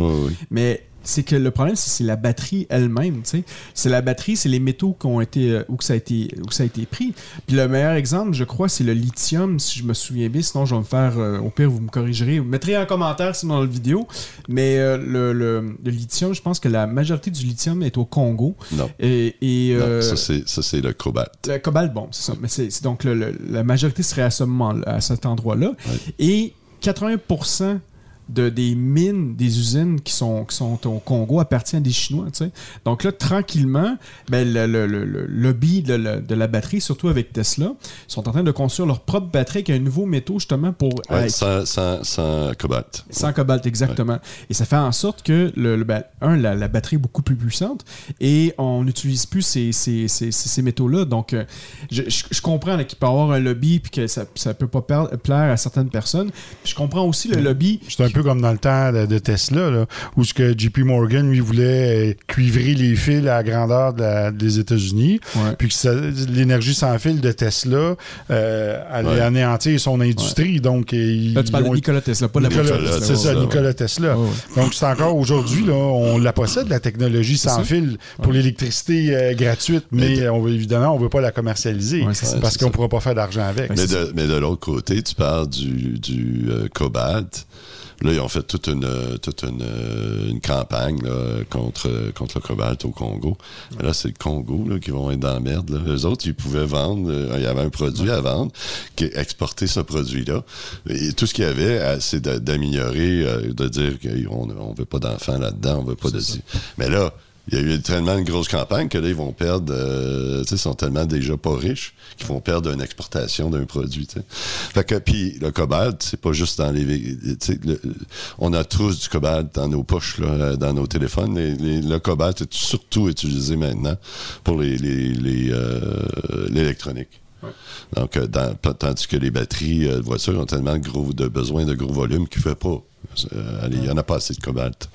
mais c'est que le problème, c'est la batterie elle-même. tu sais. C'est la batterie, c'est les métaux qui ont été, euh, où, que ça a été, où ça a été pris. Puis le meilleur exemple, je crois, c'est le lithium, si je me souviens bien. Sinon, je vais me faire, euh, au pire, vous me corrigerez. Vous mettrez un commentaire sinon dans la vidéo. Mais euh, le, le- le lithium, je pense que la majorité du lithium est au Congo. Non. Et, euh, ça, c'est, ça, c'est le cobalt. le cobalt, bon, c'est ça. Mais c'est donc le- la majorité serait à ce moment à cet endroit-là. Et 80% de, des mines, des usines qui sont, qui sont au Congo appartiennent à des Chinois. tu sais. Donc là, tranquillement, ben, le, le- le- le lobby de la, de la batterie, surtout avec Tesla, sont en train de construire leur propre batterie avec un nouveau métaux justement pour Ouais, euh, sans, sans, sans cobalt. sans cobalt, exactement. Et ça fait en sorte que, le, le- ben, un, la, la batterie est beaucoup plus puissante et on n'utilise plus ces, ces, ces, ces- ces métaux-là. Donc, euh, je, je- je comprends qu'il peut y avoir un lobby puis que ça ne peut pas plaire à certaines personnes. Puis je comprends aussi le lobby. Peu comme dans le temps de, de Tesla, là, où ce que JP Morgan lui voulait euh, cuivrer les fils à la grandeur de la- des États-Unis, Ouais. puis que ça- l'énergie sans fil de Tesla euh, allait Ouais. anéantir son industrie. Donc, euh, ils, Là, tu parles de Nikola Tesla, pas de la Nikola- c'est ça. Nikola Tesla. Donc, c'est encore aujourd'hui, là, on la possède, la technologie sans ça. fil pour l'électricité euh, gratuite, mais on veut, évidemment, on ne veut pas la commercialiser Ouais, c'est ça. parce c'est qu'on ne pourra pas faire d'argent avec. Mais de, mais de l'autre côté, tu parles du, du euh, cobalt. Là, ils ont fait toute une, euh, toute une, euh, une campagne là, contre, euh, contre le cobalt au Congo. Là, c'est le Congo là, qui vont être dans la merde. Là. Eux autres, ils pouvaient vendre. euh, il y avait un produit à vendre, qui exporter ce produit-là. Et tout ce qu'il y avait, c'est d'améliorer, de dire qu'on ne veut pas d'enfants là-dedans, on veut pas de... Mais là, il y a eu tellement une grosse campagne que là, ils vont perdre, euh, tu sais, ils sont tellement déjà pas riches qu'ils vont perdre une exportation d'un produit, tu sais. Fait que, puis le cobalt, c'est pas juste dans les... le- on a tous du cobalt dans nos poches, là, dans nos téléphones. Les- les- le cobalt est surtout utilisé maintenant pour les, les, les, euh, l'électronique. Donc, euh, dans- tandis que les batteries euh, de voitures ont tellement de, gros, de besoin de gros volume qu'il ne fait pas. Euh, allez, il n'y en a pas assez de cobalt.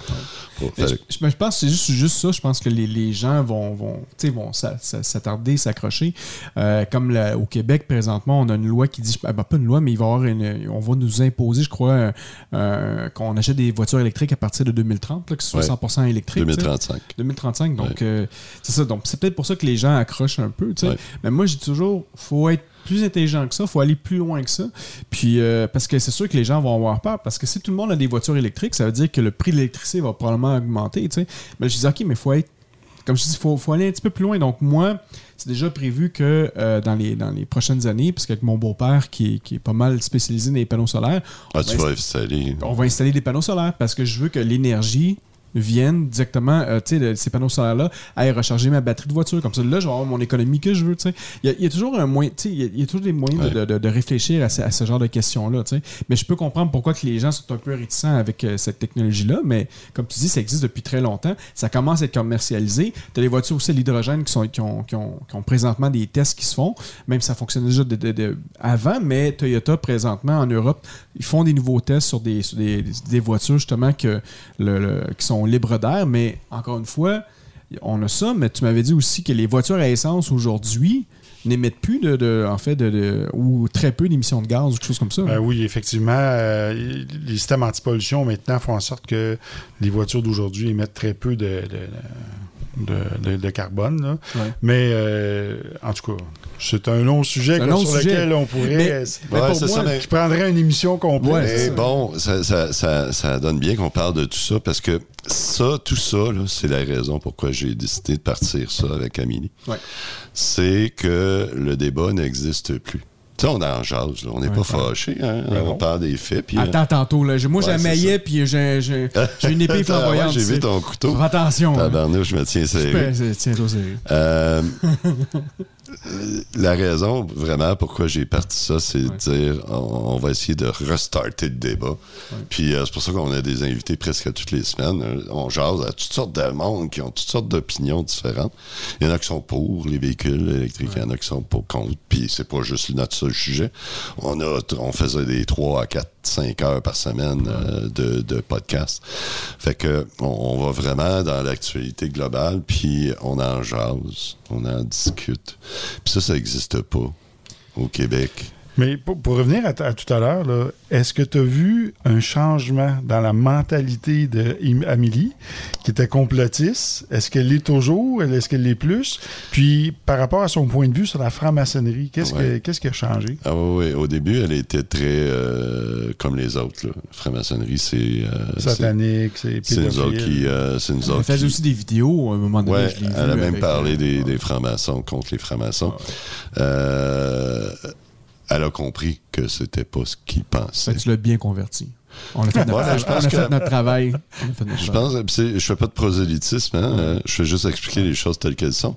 Pour Mais faire- je, pense que c'est juste, juste ça. Je pense que les, les gens vont, vont, vont s'a- s'a- s'attarder, s'accrocher. Euh, comme la- au Québec, présentement, on a une loi qui dit, ah, ben, pas une loi, mais il va avoir une, on va nous imposer, je crois, euh, qu'on achète des voitures électriques à partir de 2030, là, que ce soit Ouais. 100% électrique. tu sais. 2035. 2035. Donc, Ouais. euh, c'est ça. Donc, c'est peut-être pour ça que les gens accrochent un peu. Ouais. Mais moi, je dis toujours, faut être plus intelligent que ça, faut aller plus loin que ça. Puis, euh, parce que c'est sûr que les gens vont avoir peur. Parce que si tout le monde a des voitures électriques, ça veut dire que le prix de l'électricité va probablement augmenter. tu sais. Mais je dis, OK, mais il faut être. Comme je dis, il faut, faut aller un petit peu plus loin. Donc, moi, c'est déjà prévu que euh, dans, les, dans les prochaines années, parce qu'avec mon beau-père qui est, qui est pas mal spécialisé dans les panneaux solaires, Ah, tu on va vas installer. on va installer des panneaux solaires parce que je veux que l'énergie vienne directement, euh, tu sais, de ces panneaux solaires-là, aille recharger ma batterie de voiture. Comme ça, là, je vais avoir mon économie que je veux, tu sais. Il y a- il y, a toujours un moyen, tu sais, il y a- il y, a toujours des moyens de, Ouais. de- de réfléchir à ce, à ce genre de questions-là, tu sais. Mais je peux comprendre pourquoi que les gens sont un peu réticents avec euh, cette technologie-là, mais comme tu dis, ça existe depuis très longtemps. Ça commence à être commercialisé. Tu as les voitures aussi à l'hydrogène qui, sont, qui, ont, qui, ont, qui ont présentement des tests qui se font, même si ça fonctionnait déjà de- de- de- avant, mais Toyota, présentement, en Europe, ils font des nouveaux tests sur des, sur des, des voitures, justement, que le- le- qui sont libres d'air, mais encore une fois, on a ça, mais tu m'avais dit aussi que les voitures à essence aujourd'hui n'émettent plus de, en fait de, de- ou très peu d'émissions de gaz ou quelque chose comme ça. Ben oui, effectivement, euh, les systèmes anti-pollution maintenant font en sorte que les voitures d'aujourd'hui émettent très peu de, de, de- de- de carbone. là. Ouais. Mais euh, en tout cas, c'est un long sujet C'est un quoi, long sur sujet. lequel on pourrait. Mais- mais Ouais, pour c'est moi, ça, mais- je prendrais une émission complète. Ouais, Mais ça. bon, ça, ça- ça- ça donne bien qu'on parle de tout ça parce que ça, tout ça, là, c'est la raison pourquoi j'ai décidé de partir ça avec Amélie. Ouais. C'est que le débat n'existe plus. Tu sais, on est en jase, là. on n'est Ouais, pas hein? Ouais, on non. parle des faits. Puis, euh, Attends tantôt, là. Moi, j'ai Ouais, un c'est maillet, ça. puis j'ai une épée ouais, flamboyante. J'ai vu ton couteau. Fais attention. hein. Tabarnouche, je me tiens serré. Tiens-toi sérieux. Euh, la raison vraiment pourquoi j'ai parti ça, c'est de dire on, on va essayer de restarter le débat. Puis euh, c'est pour ça qu'on a des invités presque toutes les semaines. Euh, On jase à toutes sortes de monde qui ont toutes sortes d'opinions différentes. Il y en a qui sont pour les véhicules électriques, il y en a qui sont pour contre. Puis c'est pas juste notre seul sujet. On faisait des 3 à 4 5 heures par semaine euh, de, de podcast. Fait que on, on va vraiment dans l'actualité globale, puis on en jase, on en discute. Puis ça, ça n'existe pas au Québec. Mais pour, pour revenir à, tout à l'heure, est-ce que tu as vu un changement dans la mentalité d'Amélie, qui était complotiste? Est-ce qu'elle l'est toujours? Est-ce qu'elle l'est plus? Puis, par rapport à son point de vue sur la franc-maçonnerie, qu'est-ce, Ouais. que- qu'est-ce qui a changé? Ah oui, oui. Au début, elle était très euh, comme les autres. là. Franc-maçonnerie, c'est... euh, c'est- Satanique, c'est C'est nous autres pédophile. qui... euh, c'est nous Elle faisait qui- aussi des vidéos à un moment donné. Ouais, je elle a même avec, parlé des, ouais. des francs-maçons contre les francs-maçons. Euh, elle a compris que c'était pas ce pensaient. que tu l'as bien converti. On a fait notre, je on pense a fait que- notre travail. Fait notre Je travail. pense, je fais pas de prosélytisme, hein, euh, je fais juste expliquer les choses telles qu'elles sont.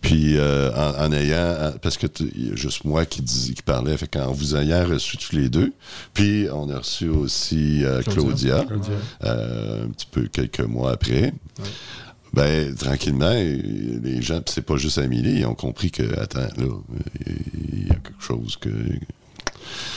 Puis euh, en, en ayant, parce que y a juste moi qui dis, qui parlait, fait qu'en vous ayant reçu tous les deux, puis on a reçu aussi euh, Claudia, Claudia. euh, un petit peu quelques mois après. Ben, tranquillement, les gens, c'est pas juste Amélie, ils ont compris que, attends, là, il y a quelque chose que,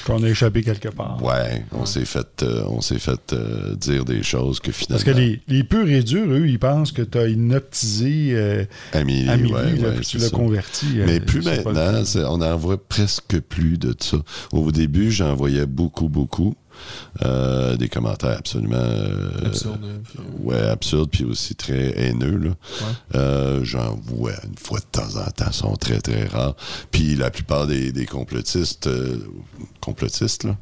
Qu'on a échappé quelque part. ouais, on s'est fait, euh, on s'est fait euh, dire des choses que finalement. Parce que les, les purs et durs, eux, ils pensent que tu as hypnotisé euh, Amélie, Amélie, ouais, là, ouais, puis tu l'as converti. Mais plus maintenant, on n'en voit presque plus de ça. Au début, j'en voyais beaucoup, beaucoup. Euh, des commentaires absolument euh, Absurde, puis, euh, ouais, absurdes, puis aussi très haineux. J'en vois une fois de temps en temps, sont très, très rares. Puis la plupart des, des complotistes, complotistes là,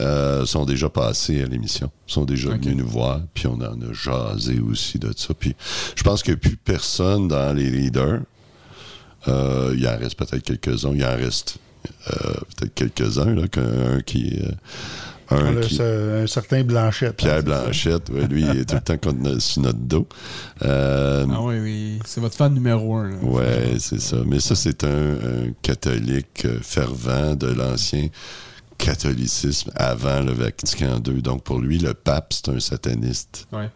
euh, sont déjà passés à l'émission, sont déjà venus nous voir, puis on en a jasé aussi de ça. Puis je pense qu'il n'y a plus personne dans les leaders. Euh, il en reste peut-être quelques-uns. Il en reste euh, peut-être quelques-uns, là, qu'un un qui... un a qui ce- un certain Blanchette. Pierre hein, ça? Blanchette, ouais, lui, il est tout le temps contre sur notre dos. Euh, Ah oui, oui. C'est votre fan numéro un. ouais, c'est ça. Mais ça, c'est un, un catholique euh, fervent de l'ancien catholicisme avant le Vatican II. Donc, pour lui, le pape, c'est un sataniste. Ouais.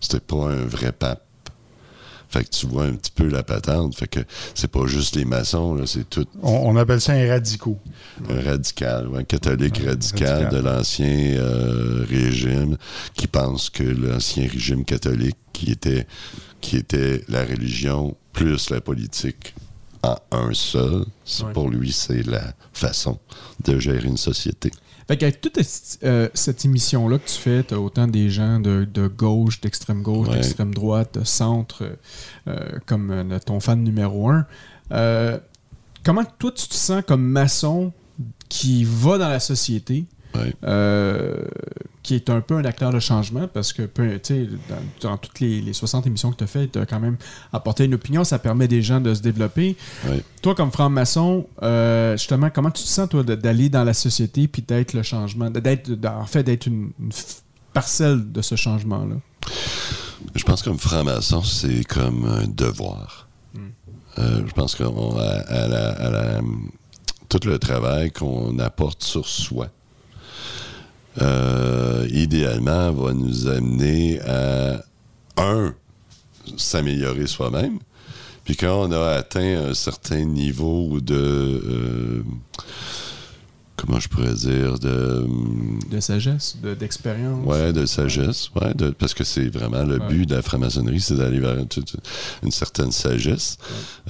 C'était pas un vrai pape. Fait que tu vois un petit peu la patente. Fait que c'est pas juste les maçons, c'est tout On, on appelle ça un radicaux. un radical, un catholique radical, radical. de l'ancien euh, régime qui pense que l'ancien régime catholique, qui était, qui était la religion plus la politique en un seul, Ouais. pour lui, c'est la façon de gérer une société. Fait qu'avec toute euh, cette émission-là que tu fais, tu as autant des gens de, de gauche, d'extrême gauche, Ouais. d'extrême droite, de centre, euh, comme euh, ton fan numéro un. Euh, comment toi tu te sens comme maçon qui va dans la société, Euh, qui est un peu un acteur de changement parce que peu- dans, dans toutes les, les 60 émissions que tu as faites, tu as quand même apporté une opinion, ça permet des gens de se développer. Toi, comme franc-maçon, euh, justement, comment tu te sens, toi, d'aller dans la société puis d'être le changement, d'être, en fait, d'être une, parcelle de ce changement-là? Je pense que comme franc-maçon, c'est comme un devoir. Euh, je pense que tout le travail qu'on apporte sur soi, euh, idéalement, va nous amener à, un, s'améliorer soi-même. Puis quand on a atteint un certain niveau de... euh, comment je pourrais dire? De... De sagesse, de- d'expérience? Ouais, de sagesse, ouais, de- parce que c'est vraiment le Ouais. but de la franc-maçonnerie, c'est d'aller vers une, certaine sagesse.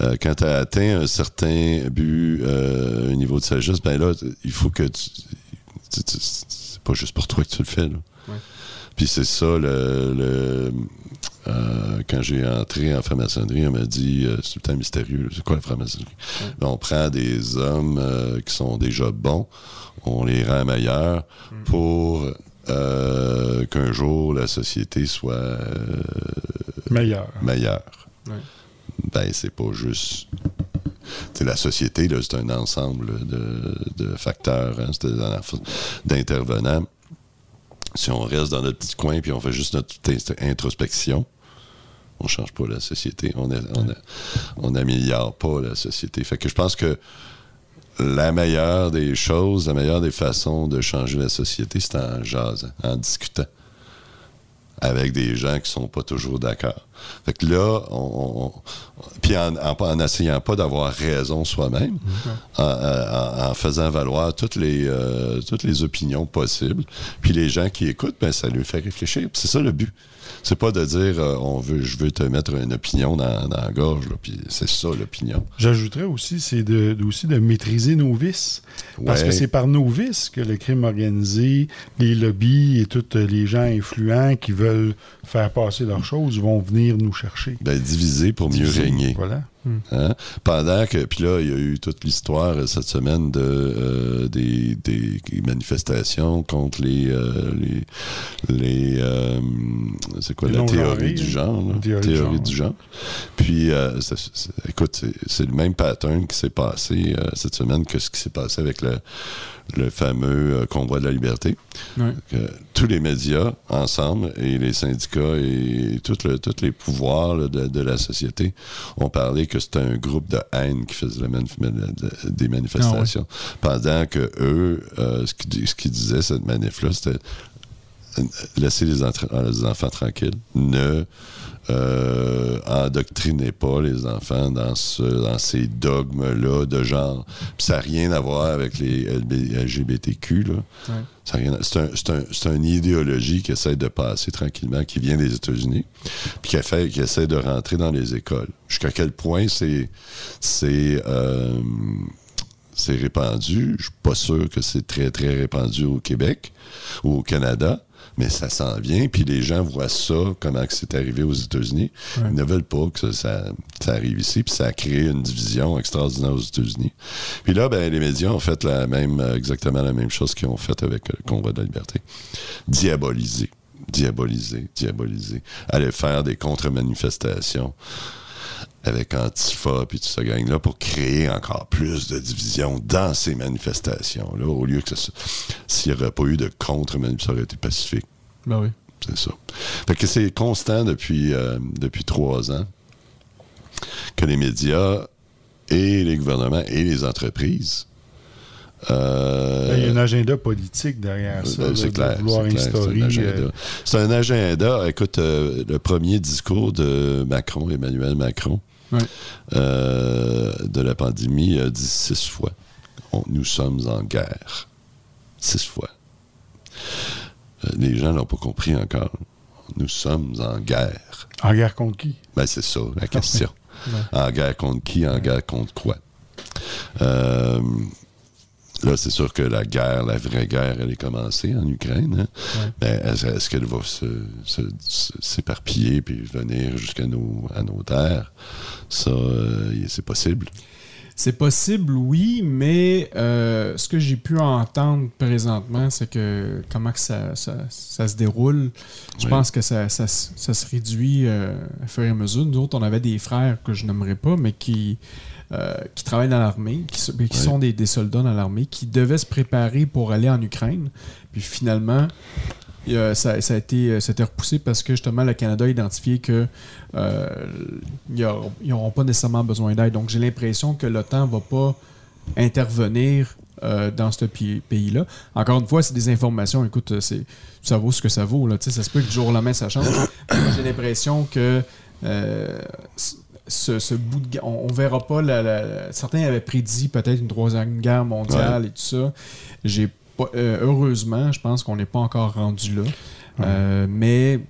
Euh, quand tu as atteint un certain but, euh, un niveau de sagesse, ben là, il faut que tu. C'est pas juste pour toi que tu le fais, là. Ouais. Puis c'est ça, le. le- euh, quand j'ai entré en franc-maçonnerie, on m'a dit, euh, c'est tout le temps mystérieux, c'est quoi la franc-maçonnerie? Ben, on prend des hommes euh, qui sont déjà bons, on les rend meilleurs pour euh, qu'un jour la société soit Meilleur. meilleure. Ouais. Ben, c'est pas juste. La société, c'est un ensemble de, facteurs, hein, d'intervenants. Si on reste dans notre petit coin puis on fait juste notre introspection, on change pas la société. On n'améliore pas la société. Fait que je pense que la meilleure des choses, la meilleure des façons de changer la société, c'est en jasant, en discutant avec des gens qui sont pas toujours d'accord. Fait que là, on, on- puis en, en, en essayant pas d'avoir raison soi-même, en, en- en faisant valoir toutes les euh, toutes les opinions possibles, puis les gens qui écoutent, ben ça lui fait réfléchir. Puis c'est ça le but. C'est pas de dire euh, on veut je veux te mettre une opinion dans, dans la gorge, puis c'est ça l'opinion. J'ajouterais aussi, c'est de, de- aussi de maîtriser nos vices. Parce que c'est par nos vices que le crime organisé, les lobbies et tous les gens influents qui veulent faire passer leurs choses vont venir nous chercher. Ben diviser pour mieux Diviser, régner. Voilà. Hein? Pendant que, puis là, il y a eu toute l'histoire euh, cette semaine de euh, des, des manifestations contre les euh, les, les euh, c'est quoi Les la théorie du genre, là? Théorie du théorie genre. du genre. Puis, euh, c'est- écoute, c'est- le même pattern qui s'est passé euh, cette semaine que ce qui s'est passé avec le, le fameux convoi de la liberté. Ouais. Tous les médias ensemble et les syndicats et tout le- tous les pouvoirs là, de, de la société ont parlé que c'était un groupe de haine qui faisait des manifestations. Pendant que eux, euh, ce qu'ils ce qu'ils disaient, cette manif-là, c'était euh, laisser les, enfants tranquilles. Ne euh, endoctrinez pas les enfants dans, ce, dans ces dogmes-là de genre. Puis ça n'a rien à voir avec les LGBTQ. Là. Ouais. C'est un, une idéologie qui essaie de passer tranquillement, qui vient des États-Unis, puis qui, a fait, qui essaie de rentrer dans les écoles. Jusqu'à quel point c'est c'est euh, c'est répandu? Je suis pas sûr que c'est très, très répandu au Québec ou au Canada, mais ça s'en vient. Puis les gens voient ça, comment que c'est arrivé aux États-Unis. Ils ne veulent pas que ça, ça- ça arrive ici. Puis ça a créé une division extraordinaire aux États-Unis. Puis là, ben, les médias ont fait la même, euh, exactement la même chose qu'ils ont fait avec le Convoi de la liberté. Diaboliser. Diaboliser, diaboliser. Aller faire des contre-manifestations avec Antifa puis toute cette gang-là pour créer encore plus de divisions dans ces manifestations-là, au lieu que ça, s'il n'y aurait pas eu de contre-manifestation, ça aurait été pacifique. Ben oui. C'est ça. Fait que c'est constant depuis, euh, depuis trois ans que les médias et les gouvernements et les entreprises euh, Ben, Il y a un agenda politique derrière ça. euh, là, c'est clair. c'est un euh, C'est un agenda. Écoute, euh, le premier discours de Macron, Emmanuel Macron, Ouais. euh, de la pandémie, a dit six fois on- nous sommes en guerre. Six fois. Euh, les gens n'ont pas compris encore. Nous sommes en guerre. en guerre contre qui? Ben, c'est ça, la question. En guerre contre qui? En guerre contre quoi? Euh, là, c'est sûr que la guerre, la vraie guerre, elle est commencée en Ukraine. hein. Mais est-ce, qu'elle va s'éparpiller puis venir jusqu'à nos, à nos terres? Ça, euh, c'est possible. C'est possible, oui, mais euh, ce que j'ai pu entendre présentement, c'est que comment que ça, ça, ça se déroule, je Oui. pense que ça, ça, se- ça se réduit euh, à fur et à mesure. Nous autres, on avait des frères que je n'aimerais pas, mais qui, euh, qui travaillent dans l'armée, qui, sont des, des soldats dans l'armée, qui devaient se préparer pour aller en Ukraine. Puis finalement, a- ça, ça a été, ça a été repoussé parce que justement le Canada a identifié que euh, ils auront- ils n'auront pas nécessairement besoin d'aide. Donc j'ai l'impression que l'OTAN va pas intervenir euh, dans ce pays-là. Encore une fois, c'est des informations. Écoute, euh, c'est ça vaut ce que ça vaut. Là. Ça se peut que du jour au lendemain ça change. J'ai l'impression que euh, ce, ce bout de ga- on, on verra pas la, la- la- certains avaient prédit peut-être une troisième guerre mondiale et tout ça. J'ai pas euh, heureusement je pense qu'on n'est pas encore rendu là. Euh, mais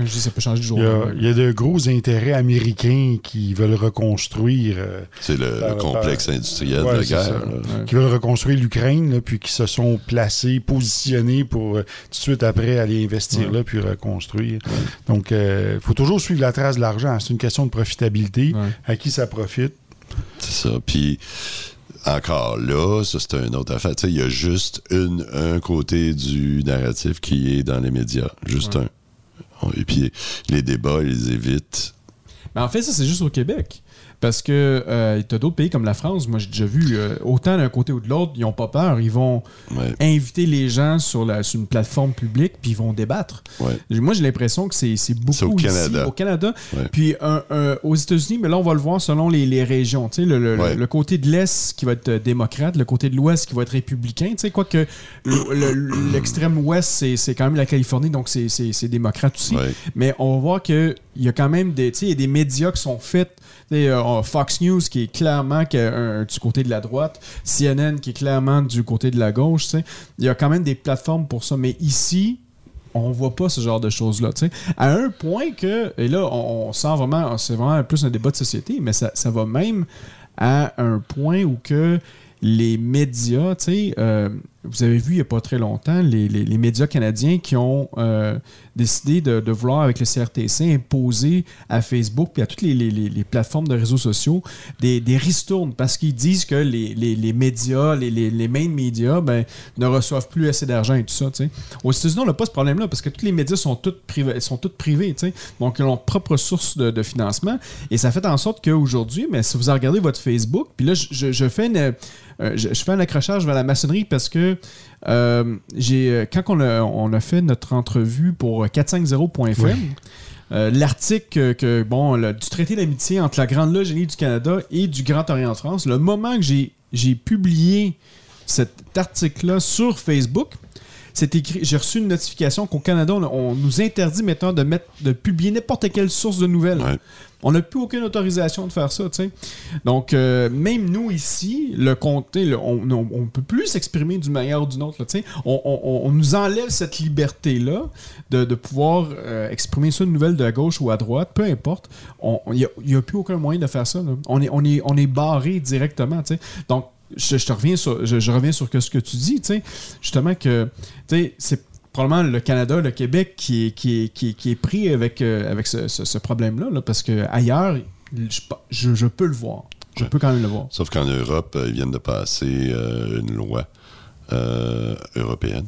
comme je dis ça peut changer du jour Il y, au a, lendemain. il y a de gros intérêts américains qui veulent reconstruire. euh, C'est le, Par- complexe par- industriel Ouais, de la guerre. ça. là. Ouais. qui veulent reconstruire l'Ukraine, puis qui se sont placés, positionnés pour euh, tout de suite après aller investir Ouais. là, puis reconstruire. Donc, il faut toujours suivre la trace de l'argent. C'est une question de profitabilité. Ouais. À qui ça profite? C'est ça. Puis encore là, ça c'est une autre affaire. Il y a juste une, un côté du narratif qui est dans les médias. Juste un. Et puis les débats, ils les évitent. Mais en fait, ça, c'est juste au Québec. Parce que euh, tu as d'autres pays comme la France, moi j'ai déjà vu, euh, autant d'un côté ou de l'autre, ils n'ont pas peur. Ils vont Ouais. inviter les gens sur, la, sur une plateforme publique, puis ils vont débattre. Ouais. Moi, j'ai l'impression que c'est beaucoup C'est au ici, Canada. au Canada. Ouais. Puis un- un- aux États-Unis, mais là, on va le voir selon les, les régions. Tu sais, le, le- Ouais. le côté de l'Est qui va être euh, démocrate, le côté de l'Ouest qui va être républicain. Tu sais, quoique le- le- l'extrême Ouest, c'est quand même la Californie, donc c'est- démocrate aussi. Mais on va voir qu'il y a quand même des, il des médias qui sont faits. Euh, Fox News qui est clairement un- du côté de la droite, CNN qui est clairement du côté de la gauche. Il y a quand même des plateformes pour ça. Mais ici, on voit pas ce genre de choses-là. À un point que, et là, on, on sent vraiment, c'est vraiment plus un débat de société, mais ça, ça va même à un point où que les médias, tu sais, euh, vous avez vu il n'y a pas très longtemps les, les- les médias canadiens qui ont euh, décidé de, de vouloir, avec le CRTC, imposer à Facebook et à toutes les, les- plateformes de réseaux sociaux des, des ristournes parce qu'ils disent que les, médias, les, main médias, ben, ne reçoivent plus assez d'argent et tout ça. tu sais. Aux États-Unis, on n'a pas ce problème-là parce que tous les médias sont tous privés, sont tous privés tu sais. donc ils ont leur propre source de, de financement et ça fait en sorte qu'aujourd'hui, si vous regardez votre Facebook, puis là, je fais une, euh, je, je fais un accrochage vers la maçonnerie parce que euh, j'ai euh, quand on a, on a fait notre entrevue pour 450.fm, euh, l'article que, bon, le- du traité d'amitié entre la Grande Loge du Canada et du Grand Orient de France, le moment que j'ai j'ai publié cet article-là sur Facebook, c'est écrit, j'ai reçu une notification qu'au Canada, on, on nous interdit maintenant de mettre, de publier n'importe quelle source de nouvelles. Ouais. On n'a plus aucune autorisation de faire ça, tu sais. Donc, euh, même nous ici, le comté, on ne peut plus s'exprimer d'une manière ou d'une autre, tu sais. On, nous enlève cette liberté-là de, de pouvoir euh, exprimer ça une nouvelle de gauche ou à droite, peu importe. Il n'y a, plus aucun moyen de faire ça. On est, barré directement, tu sais. Donc, je, reviens sur, ce que tu dis. Justement que, c'est probablement le Canada, le Québec qui est, qui est, qui est, qui est pris avec, euh, avec ce, ce- ce problème-là, là, parce que ailleurs, je, je- je peux le voir. Je peux quand même le voir. Sauf qu'en Europe, euh, ils viennent de passer euh, une loi européenne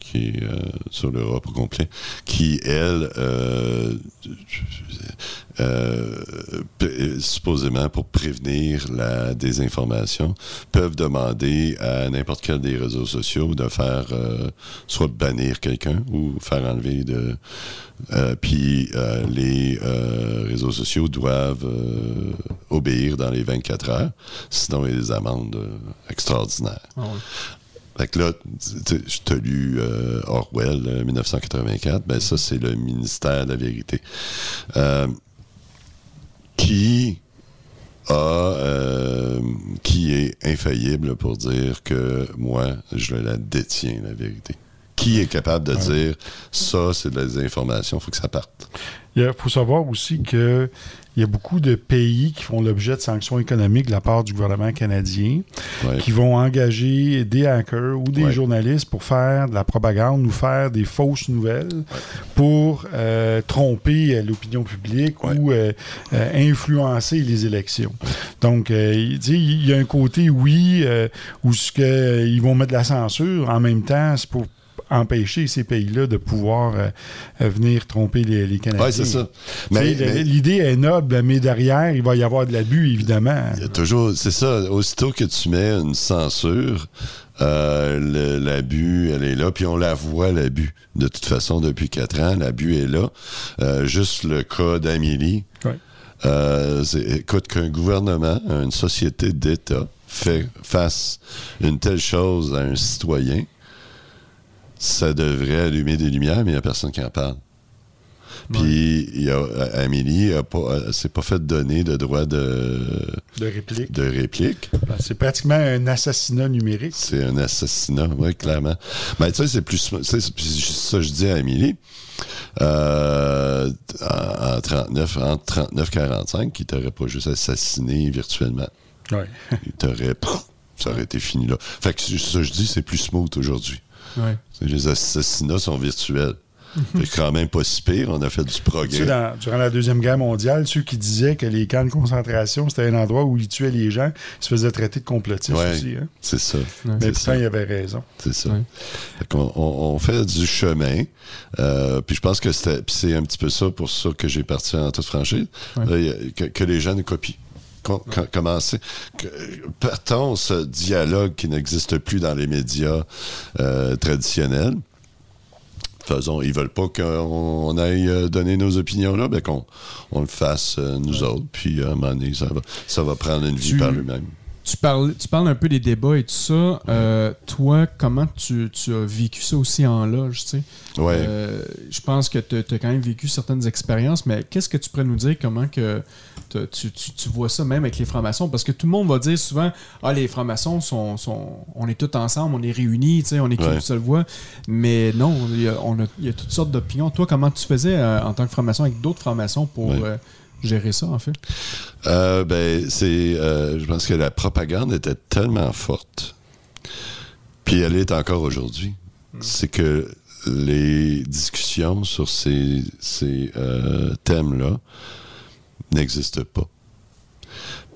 Qui est euh, sur l'Europe au complet, qui, elle, euh, euh, supposément pour prévenir la désinformation, peuvent demander à n'importe quel des réseaux sociaux de faire euh, soit bannir quelqu'un ou faire enlever de. euh, puis les réseaux sociaux doivent obéir dans les 24 heures, sinon il y a des amendes extraordinaires. Ah ouais. Fait que là, je t'ai lu euh, Orwell, euh, 1984, ben ça, c'est le ministère de la vérité. Euh, qui a euh, qui est infaillible pour dire que moi, je la détiens, la vérité? Qui est capable de dire ça, c'est de la désinformation, il faut que ça parte. Il faut savoir aussi que il y a beaucoup de pays qui font l'objet de sanctions économiques de la part du gouvernement canadien, Ouais. qui vont engager des hackers ou des Ouais. journalistes pour faire de la propagande ou faire des fausses nouvelles pour euh, tromper euh, l'opinion publique ou euh, euh, influencer les élections. Donc, il y a un côté, oui, où ce que, ils vont mettre de la censure, en même temps, c'est pour empêcher ces pays-là de pouvoir euh, euh, venir tromper les, les Canadiens. Oui, c'est ça. Mais, L'idée est noble, mais derrière, il va y avoir de l'abus, évidemment. il y a toujours, c'est ça, aussitôt que tu mets une censure, euh, l'abus, elle est là, puis on la voit, l'abus. De toute façon, depuis quatre ans, l'abus est là. Euh, juste le cas d'Amélie, Ouais. Euh, écoute, qu'un gouvernement, une société d'État fait, fasse une telle chose à un citoyen, ça devrait allumer des lumières, mais il n'y a personne qui en parle. Puis, il y a, Amélie a pas, elle s'est pas fait donner de droit de, De réplique. de réplique. Ben, C'est pratiquement un assassinat numérique. C'est un assassinat, oui, clairement. Mais tu sais, c'est plus. tu sais, c'est- puis ça, je dis à Amélie. Euh, en, en 39, entre 39 45, qui t'aurait pas juste assassiné virtuellement. Ouais. Il t'aurait. Ça aurait été fini là. Fait que ça, je dis, c'est plus smooth aujourd'hui. Ouais. Les assassinats sont virtuels. Que quand même pas si pire, on a fait du Tu sais, progrès. dans- durant la Deuxième Guerre mondiale, ceux qui disaient que les camps de concentration, c'était un endroit où ils tuaient les gens, ils se faisaient traiter de complotistes Ouais, aussi. hein. c'est ça. Mais C'est pourtant, il avait raison. C'est ça. Ouais. Fait qu'on- on, on fait du chemin. euh, puis je pense que c'est un petit peu ça pour ça que j'ai parti en toute franchise. Là, a- que, que les jeunes copient. Com- com- Commencer. Partons ce dialogue qui n'existe plus dans les médias euh, traditionnels. Faisons, ils veulent pas qu'on on aille euh, donner nos opinions là, ben qu'on on le fasse euh, nous autres. Puis à un moment donné, ça va, ça va prendre une vie Tu- par lui-même. Tu parles, tu parles un peu des débats et tout ça. Euh, toi, comment tu, tu as vécu ça aussi en loge, tu sais? Ouais. Je pense que tu as quand même vécu certaines expériences, mais qu'est-ce que tu pourrais nous dire comment que tu, tu- tu vois ça même avec les francs-maçons? Parce que tout le monde va dire souvent Ah, les francs-maçons sont, sont. On est tous ensemble, on est réunis, tu sais, on est qu'une Ouais. seule voix. Mais non, il y a, on a, il y a toutes sortes d'opinions. Toi, comment tu faisais euh, en tant que franc-maçon avec d'autres francs-maçons pour Ouais. euh, gérer ça, en fait? Euh, ben, c'est. je pense que la propagande était tellement forte. Puis elle est encore aujourd'hui. C'est que les discussions sur ces, ces thèmes-là n'existent pas.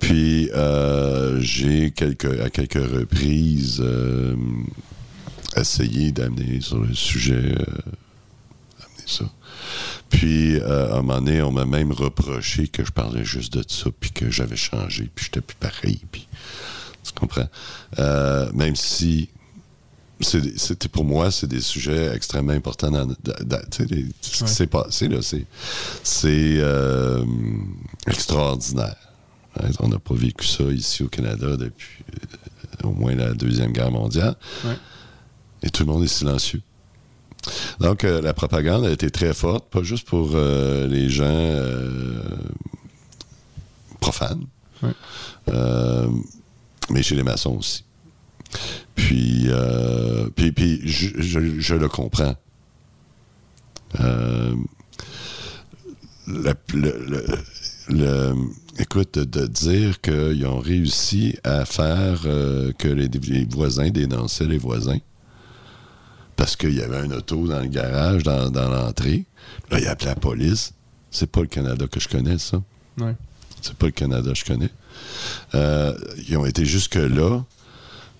Puis euh, j'ai à quelques reprises euh, essayé d'amener sur le sujet euh, ça. Puis à un moment donné, on m'a même reproché que je parlais juste de ça, puis que j'avais changé, puis j'étais plus pareil. Puis tu comprends? Même si c'était pour moi, c'est des sujets extrêmement importants. Dans, dans- dans- tu sais, les- ce qui s'est passé, là, c'est c'est, euh, extraordinaire. Hein, On n'a pas vécu ça ici au Canada depuis euh, au moins la Deuxième Guerre mondiale. Ouais. Et tout le monde est silencieux. Donc, euh, la propagande a été très forte, pas juste pour les gens profanes, Ouais. mais chez les maçons aussi. Puis, euh, puis, puis je, je- je le comprends. Euh, le, le- le- le- écoute, de, dire qu'ils ont réussi à faire euh, que les, les voisins dénonçaient les voisins parce qu'il y avait un auto dans le garage, dans, dans l'entrée. Là, il a appelé la police. C'est pas le Canada que je connais, ça. Ouais. C'est pas le Canada que je connais. Euh, ils ont été jusque-là.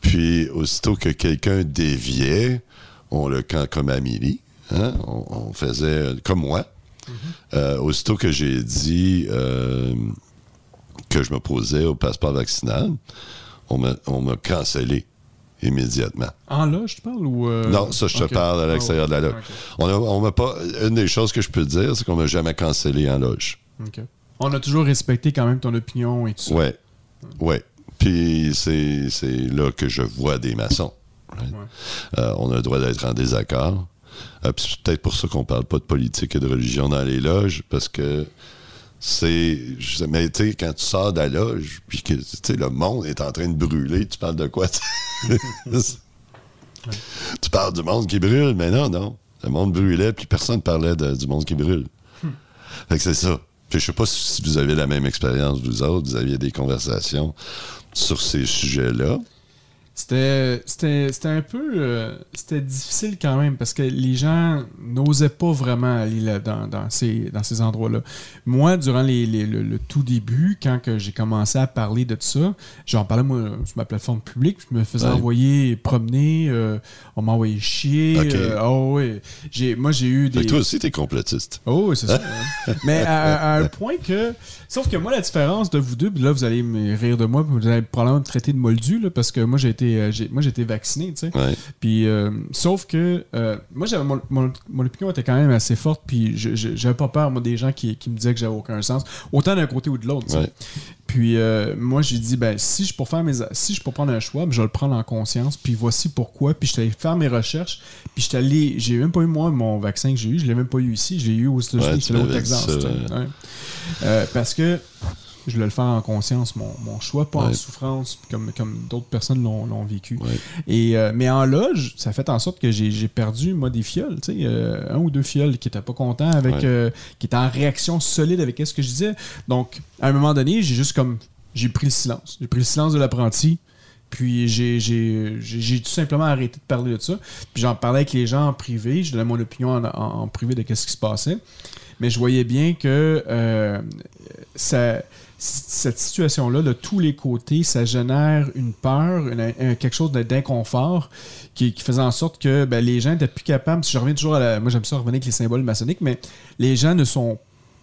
Puis, aussitôt que quelqu'un déviait, on le camp comme Amélie. hein, On, on faisait comme moi. Euh, aussitôt que j'ai dit euh, que je me posais au passeport vaccinal, on m'a on m'a cancellé immédiatement. En loge, tu parles ou. euh, Non, ça, je te parle à Ah l'extérieur de la loge. On a- on m'a pas. Une des choses que je peux te dire, c'est qu'on m'a jamais cancellé en loge. On a toujours respecté quand même ton opinion et tout ça. Ouais. Ouais. Puis c'est là que je vois des maçons. right? Ouais. Euh, on a le droit d'être en désaccord. Euh, puis c'est peut-être pour ça qu'on parle pas de politique et de religion dans les loges, parce que c'est. Mais tu sais, quand tu sors de la loge, puis que tu sais, le monde est en train de brûler, tu parles de quoi? tu parles du monde qui brûle, mais non, non. Le monde brûlait, puis personne parlait de- du monde qui brûle. Fait que c'est ça. Puis je sais pas si vous avez la même expérience, vous autres, vous aviez des conversations sur ces sujets-là. C'était, c'était, c'était un peu. euh, c'était difficile quand même parce que les gens n'osaient pas vraiment aller là, dans, dans ces, dans ces endroits-là. Moi, durant les, les- le, le tout début, quand que j'ai commencé à parler de ça, j'en parlais moi sur ma plateforme publique, je me faisais Ouais. envoyer promener, euh, on m'a envoyé chier. Euh, oh, ouais. J'ai, moi, j'ai eu Fait des. que toi aussi, t'es complotiste. Oh, oui, c'est ça. hein. Mais à, à un point que. Sauf que moi, la différence de vous deux, là, vous allez me rire de moi, vous allez probablement me traiter de moldu, là, parce que moi, j'ai été, euh, moi, été vacciné, tu sais. Ouais. Puis, euh, sauf que. euh, moi, j'avais, mon, mon- mon opinion était quand même assez forte, puis j'avais pas peur, moi, des gens qui, qui me disaient que j'avais aucun sens, autant d'un côté ou de l'autre. Ouais. Puis euh, moi, j'ai dit, ben, si je pour faire mes, si je pour prendre un choix, ben, je vais le prendre en conscience. Puis voici pourquoi. Puis je suis allé faire mes recherches. Puis je suis allé, j'ai même pas eu moi mon vaccin que j'ai eu. Je l'ai même pas eu ici. Je l'ai eu aux États-Unis. Sais. ouais. Ouais. Euh, parce que je voulais le faire en conscience, mon, mon choix, pas en souffrance, comme, comme d'autres personnes l'ont, l'ont vécu. Ouais. Et, euh, mais en loge, ça fait en sorte que j'ai, j'ai perdu, moi, des fioles, tu sais, euh, un ou deux fioles qui étaient pas contents avec, Ouais. euh, qui étaient en réaction solide avec ce que je disais. Donc, à un moment donné, j'ai juste comme, j'ai pris le silence. J'ai pris le silence de l'apprenti. Puis j'ai, j'ai, j'ai, j'ai tout simplement arrêté de parler de ça. Puis j'en parlais avec les gens en privé. Je donnais mon opinion en, en- en privé de ce qui se passait. Mais je voyais bien que euh, ça, cette situation-là, de tous les côtés, ça génère une peur, quelque chose d'inconfort qui, faisait en sorte que ben, les gens n'étaient plus capables. Si je reviens toujours à la. Moi, j'aime ça revenir avec les symboles maçonniques, mais les gens ne sont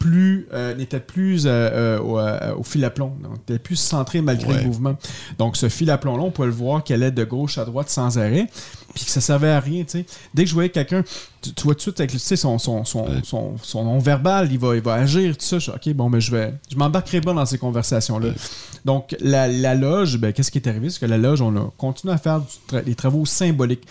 plus euh, n'étaient plus euh, euh, au, au fil à plomb, donc plus centrés malgré Ouais. le mouvement. Donc ce fil à plomb là, on pouvait le voir qu'elle allait de gauche à droite sans arrêt, puis que ça servait à rien. tu sais. Dès que je voyais quelqu'un, tu, tu vois tout de suite avec son, son, son, Ouais. son, son verbal, il va, il va agir, tout ça. Je, ok, bon, ben je vais, je m'embarquerai pas dans ces conversations-là. Donc la, la loge, ben, qu'est-ce qui est arrivé, c'est que la loge, on a continué à faire tra- des travaux symboliques.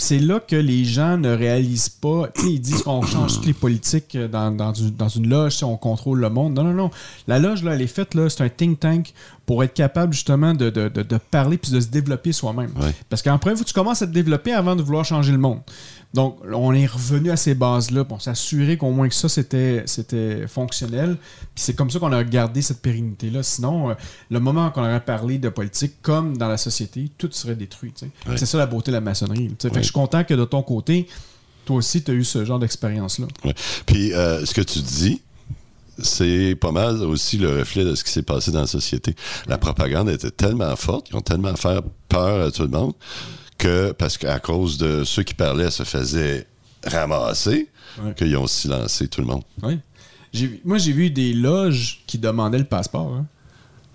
C'est là que les gens ne réalisent pas. Ils disent qu'on change toutes les politiques dans, dans, du- dans une loge, si on contrôle le monde. Non, non, non. La loge, là, elle est faite, là, c'est un think tank pour être capable justement de, de- de- de parler puis de se développer soi-même. Ouais. Parce qu'après, que tu commences à te développer avant de vouloir changer le monde. Donc, on est revenu à ces bases-là pour s'assurer qu'au moins que ça, c'était, c'était fonctionnel. Puis c'est comme ça qu'on a gardé cette pérennité-là. Sinon, euh, le moment qu'on aurait parlé de politique, comme dans la société, tout serait détruit. Ouais. C'est ça la beauté de la maçonnerie. Fait que je suis content que de ton côté, toi aussi, tu as eu ce genre d'expérience-là. Ouais. Puis euh, ce que tu dis, c'est pas mal aussi le reflet de ce qui s'est passé dans la société. La propagande était tellement forte, ils ont tellement fait peur à tout le monde que, parce qu'à cause de ceux qui parlaient se faisaient ramasser, Ouais. qu'ils ont silencé tout le monde. Moi, j'ai vu des loges qui demandaient le passeport. hein.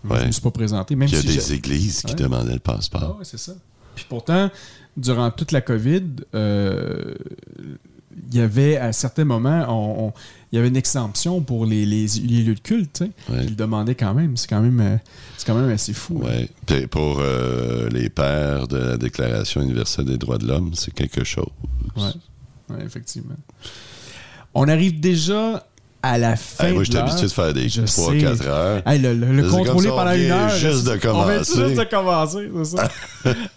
Je Ouais. ne me suis pas présenté. Même Il y a si des églises qui demandaient le Ah passeport. ouais, c'est ça. Puis pourtant, durant toute la COVID, euh, il y avait à certains moments, on- on- il y avait une exemption pour les, les- les lieux de culte. Ouais. Ils le demandaient quand même. C'est quand même, euh, c'est quand même assez fou. hein. Ouais. Puis pour euh, les pères de la Déclaration universelle des droits de l'homme, c'est quelque chose. Ouais. Ouais, effectivement. On arrive déjà à la fin. Hey, moi, de je suis l'heure. habitué de faire des Je 3-4 sais. heures. Hey, le, le- le C'est comme contrôler ça, on pendant une heure. juste de On vient commencer. juste de commencer, c'est ça.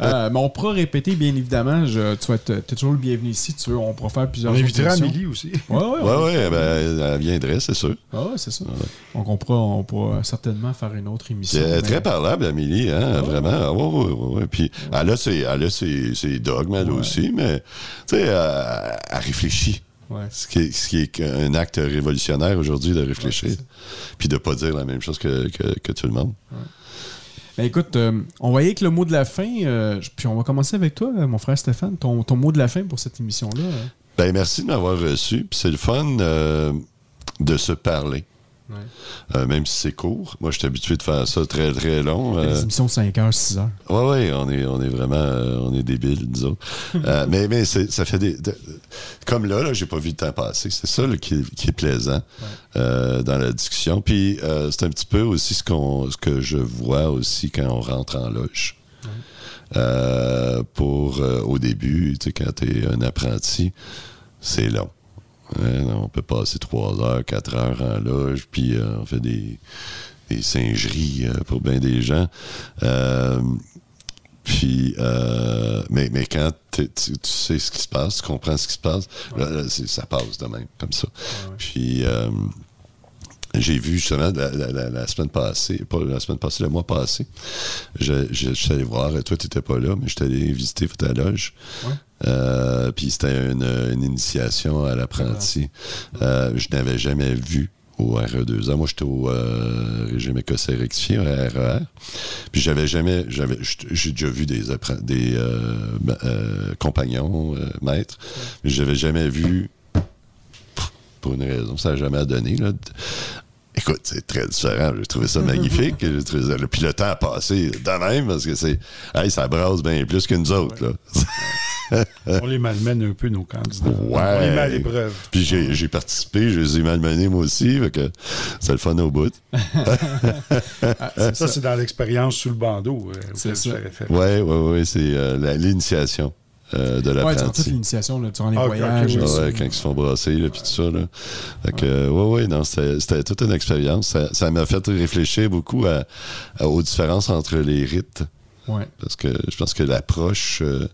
Euh, mais on pourra répéter, bien évidemment. Je, tu t'es toujours le bienvenu ici. Tu veux, on pourra faire plusieurs On invitera. Amélie aussi. Ouais, ouais, Ouais, on- ouais, ben, elle viendrait, c'est sûr. Ah ouais, c'est ça. Donc, on pourra, on pourra certainement faire une autre émission. C'est mais- très parlable, Amélie, hein, vraiment. Ah, ouais, ouais, ouais, ouais. Puis elle a ses, elle a ses, ses dogmes, elle aussi, mais tu sais, elle, elle réfléchit. Ouais. Ce qui, est, ce qui est un acte révolutionnaire aujourd'hui de réfléchir. puis de pas dire la même chose que, que, que tout le monde. Ben, écoute, euh, on aller avec le mot de la fin. euh, puis on va commencer avec toi, euh, mon frère Stéphane. Ton, ton mot de la fin pour cette émission-là. euh. Ben, merci de m'avoir reçu. Puis c'est le fun de se parler. Ouais. Euh, même si c'est court. Moi, je suis habitué de faire ça très, très long. Euh, Des émissions de 5 heures, 6 heures. Oui, oui, on est, on est vraiment euh, on est débiles, nous autres. Euh, mais mais ça fait des. de- comme là, là j'ai pas vu le temps passer. C'est ça là, qui, qui est plaisant dans la discussion. Puis c'est un petit peu aussi ce, qu'on, ce que je vois aussi quand on rentre en loge. Pour au début, tu sais, quand tu es un apprenti, c'est long. Hein, on peut passer 3 heures, 4 heures en loge, puis euh, on fait des, des singeries euh, pour bien des gens. Euh, puis, euh, mais, mais quand tu, tu sais ce qui se passe, tu comprends ce qui se passe, là, là, c'est- ça passe de même, comme ça. Puis, euh, j'ai vu justement la, la- la- la semaine passée, pas la semaine passée, le mois passé, je, je, je suis allé voir, toi, tu n'étais pas là, mais je suis allé visiter ta loge. Euh, puis c'était une, une initiation à l'apprenti. Euh, je n'avais jamais vu au RE2A. Moi, j'étais au euh, régime écossais rectifié, au RER. Puis j'avais jamais, j'avais, j'ai déjà vu des, des compagnons, maîtres, mais j'avais jamais vu, pour une raison, ça n'a jamais donné. Là. Écoute, c'est très différent. J'ai trouvé ça magnifique. J'ai trouvé ça- Puis le temps a passé de même parce que c'est. Hey, ça brasse bien plus que nous autres. Là. On les malmène un peu, nos candidats. Ouais. On les met à l'épreuve. Puis j'ai, participé, je les ai malmenés moi aussi. Fait que c'est le fun au bout. Ça, c'est dans l'expérience sous le bandeau. euh, C'est ça. Ouais, ouais, ouais. C'est euh, l'initiation euh, de Ouais, toute l'initiation, là, durant les Ah, voyages. ok, oui. Ah aussi. ouais, quand ils se font brasser, là, puis tout ça, là. Fait que, euh, ouais, ouais, non, c'était, c'était toute une expérience. Ça, ça m'a fait réfléchir beaucoup à- à- aux différences entre les rites. Ouais. Parce que je pense que l'approche euh,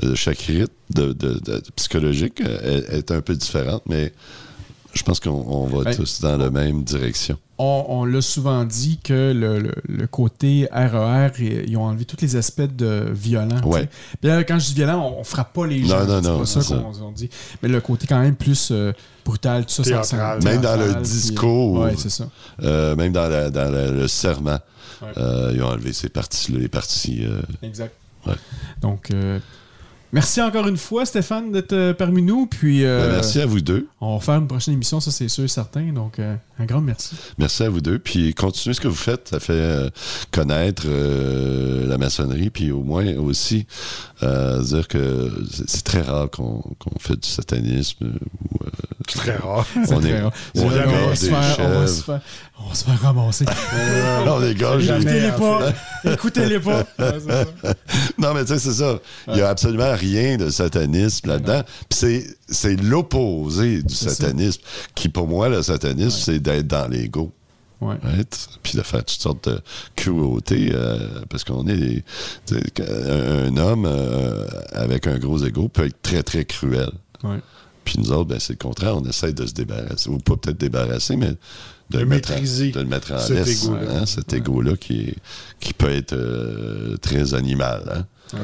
de chaque rite de, de- de- psychologique euh, est, est un peu différente, mais je pense qu'on on va Ben, tous dans la même direction. On, on l'a souvent dit que le, le- le côté RER, ils ils ont enlevé tous les aspects de violent. Ouais. Puis là, quand je dis violent, on, on frappe pas les gens. Non, non, c'est non, pas ça c'est qu'on on dit. Mais le côté quand même plus euh, brutal, tout ça. ça- ça- Théâtral. Même dans le théâtral, discours. Ouais, c'est ça. Euh, même dans, la- dans la- le serment, Ouais. euh, ils ont enlevé ces parties les parties. euh, Exact. Ouais. Donc, euh, merci encore une fois, Stéphane, d'être euh, parmi nous. Puis, euh, ben, merci à vous deux. on va faire une prochaine émission, ça c'est sûr et certain. Donc, euh, un grand merci. Merci à vous deux. Puis continuez ce que vous faites. Ça fait euh, connaître euh, la maçonnerie. Puis au moins aussi euh, dire que c'est très rare qu'on qu'on fait du satanisme. ou, euh, C'est très rare. C'est On très est- rare. on on va des se faire- on va chèvres. se faire- on va se faire ramasser. non, les gars. Écoutez-les pas. Écoutez-les pas. Ouais, non, mais tu sais, c'est ça. Il n'y a absolument rien de satanisme là-dedans. Puis c'est, c'est l'opposé du satanisme, qui pour moi, le satanisme, c'est d'être dans l'ego. Ouais. Right? Puis de faire toutes sortes de cruautés, euh, parce qu'on est. Un, un homme euh, avec un gros ego peut être très, très cruel. Ouais. Puis nous autres, ben, c'est le contraire, on essaie de se débarrasser, ou pas peut-être débarrasser, mais de, le mettre en- maîtriser de le mettre en cet laisse, égo-là. hein, cet égo-là qui, est- qui peut être euh, très animal. Hein?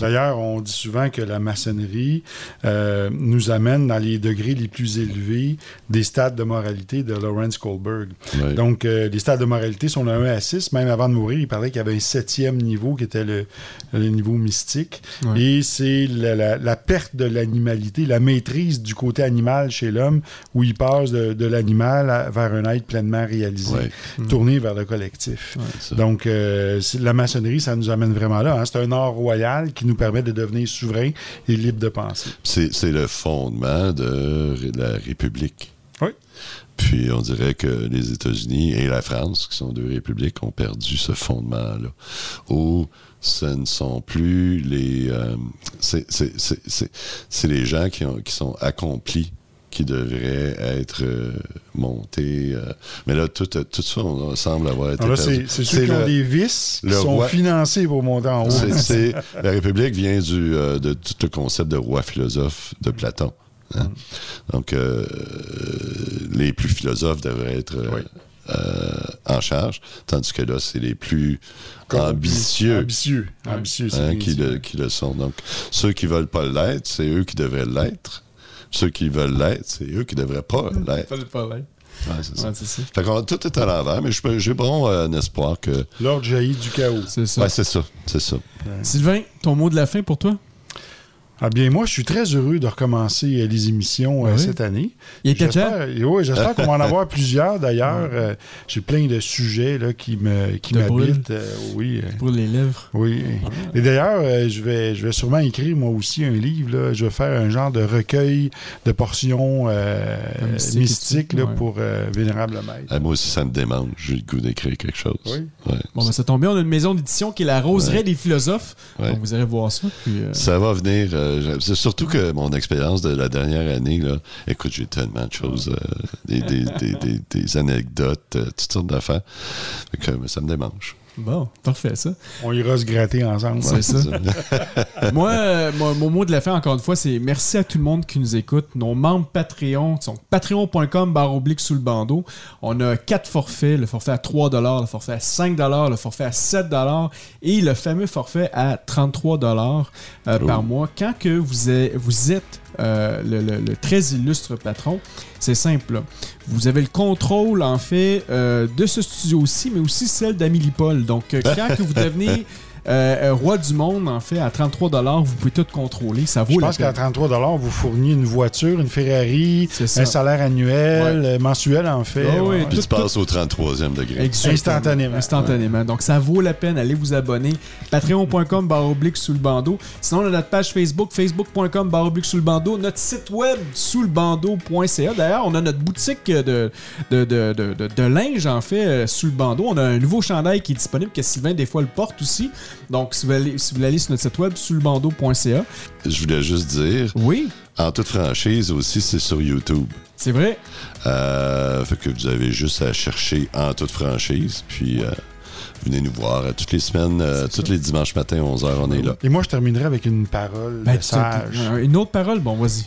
D'ailleurs, on dit souvent que la maçonnerie euh, nous amène dans les degrés les plus élevés des stades de moralité de Lawrence Kohlberg. Donc, euh, les stades de moralité sont de 1 à 6. Même avant de mourir, il parlait qu'il y avait un septième niveau qui était le, le niveau mystique. Et c'est la, la- la perte de l'animalité, la maîtrise du côté animal chez l'homme, où il passe de, de l'animal vers un être pleinement réalisé, Ouais. tourné vers le collectif. Donc, euh, la maçonnerie, ça nous amène vraiment là. hein. C'est un art royal qui nous permet de devenir souverain et libre de penser. C'est, c'est le fondement de la République. Oui. Puis on dirait que les États-Unis et la France, qui sont deux républiques, ont perdu ce fondement-là. Où ce ne sont plus les... euh, c'est, c'est- c'est- c'est- c'est les gens qui, ont, qui sont accomplis qui devraient être euh, montés. euh. mais là, tout, tout ça, on semble avoir été perdu. c'est ceux qui ont des vices qui sont roi- financés pour monter en haut. la République vient du, euh, de tout le concept de roi philosophe de Platon. hein. Donc, euh, les plus philosophes devraient être euh, Oui. euh, en charge, tandis que là, c'est les plus ambitieux Ambitieux. Ambitieux, hein, bien qui, le, qui le sont. Donc, ceux qui veulent pas l'être, c'est eux qui devraient l'être. Ceux qui veulent l'être, c'est eux qui devraient pas l'être. Fallait pas l'être. Ouais, c'est ça. Ouais, c'est ça. Fait qu'on- tout est à l'envers, mais je- j'ai bon euh, un espoir que. L'ordre jaillit du chaos. C'est ça. Ouais, c'est ça. C'est ça. Sylvain, ton mot de la fin pour toi? Ah bien, moi, je suis très heureux de recommencer euh, les émissions euh, Ah oui? cette année. Il était temps? J'espère oui, j'espère qu'on va en avoir plusieurs, d'ailleurs. Euh, J'ai plein de sujets là, qui me qui Te brûlent? m'habitent. euh, oui. euh, Pour les lèvres. Oui. Et d'ailleurs, euh, je, vais, je vais sûrement écrire moi aussi un livre. Là. Je vais faire un genre de recueil de portions euh, mystique, mystiques là, ouais. pour euh, Vénérable Maître. Ah, moi aussi, ça me démange. J'ai le goût d'écrire quelque chose. Oui. Ouais. Bon, ben, ça tombe bien. On a une maison d'édition qui est la Roseraie Ouais. des philosophes. Ouais. Donc, vous irez voir ça. Puis, euh, Ça va venir. Euh, c'est surtout que mon expérience de la dernière année, écoute, j'ai tellement de choses, euh, des, des- anecdotes, euh, toutes sortes d'affaires. Que, euh, ça me démange. Bon, parfait, ça. On ira se gratter ensemble. C'est ça. Moi, euh, mon, mon mot de la fin, encore une fois, c'est merci à tout le monde qui nous écoute. Nos membres Patreon sont patreon.com barre oblique sous le bandeau. On a quatre forfaits, le forfait à 3 le forfait à 5 le forfait à 7 et le fameux forfait à 33 euh, par mois. Quand que vous êtes, vous êtes euh, le, le- le très illustre patron, c'est simple. là. Vous avez le contrôle, en fait, euh, de ce studio-ci, mais aussi celle d'Amélie Paul. Donc, euh, quand que vous devenez euh, euh, roi du monde, en fait, à 33 vous pouvez tout contrôler. Ça vaut Je pense qu'à peine. 33 vous fourniez une voiture, une Ferrari, un salaire annuel, euh, mensuel en fait. Ah oui, Ouais. Puis tout- tu passes au 33e degré. Exactement. Instantanément. Instantanément. Donc, ça vaut la peine. Allez vous abonner. Patreon.com barre oblique sous le bandeau. Sinon, on a notre page Facebook, facebook.com barre oblique sous le bandeau. Notre site web, sous le bandeau.ca. D'ailleurs, on a notre boutique de, de, de, de- de- de linge, en fait, sous le bandeau. On a un nouveau chandail qui est disponible, que Sylvain, des fois, le porte aussi. Donc, si vous allez, si vous voulez aller sur notre site web, sous le bandeau.ca. Je voulais juste dire, Oui, en toute franchise aussi, c'est sur YouTube. c'est vrai. Euh, fait que vous avez juste à chercher en toute franchise, puis euh, venez nous voir euh, toutes les semaines, euh, tous les dimanches matins, 11h, on est là. Et moi, je terminerai avec une parole Ben, de sage. Une autre parole, bon, vas-y.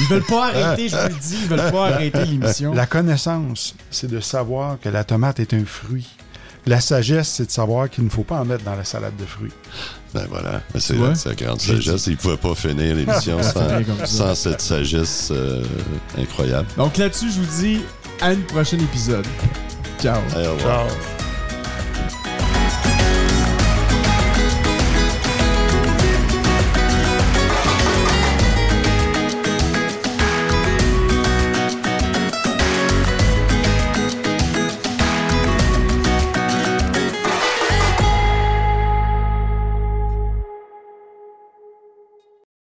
Ils veulent pas arrêter, je vous le dis, ils veulent pas arrêter l'émission. La connaissance, c'est de savoir que la tomate est un fruit. La sagesse, c'est de savoir qu'il ne faut pas en mettre dans la salade de fruits. Ben voilà, c'est c'est la grande sagesse. Ils ne pouvaient pas finir l'émission sans, cette sagesse euh, incroyable. Donc là-dessus, je vous dis à une prochaine épisode. Ciao. Allez, au revoir. Ciao.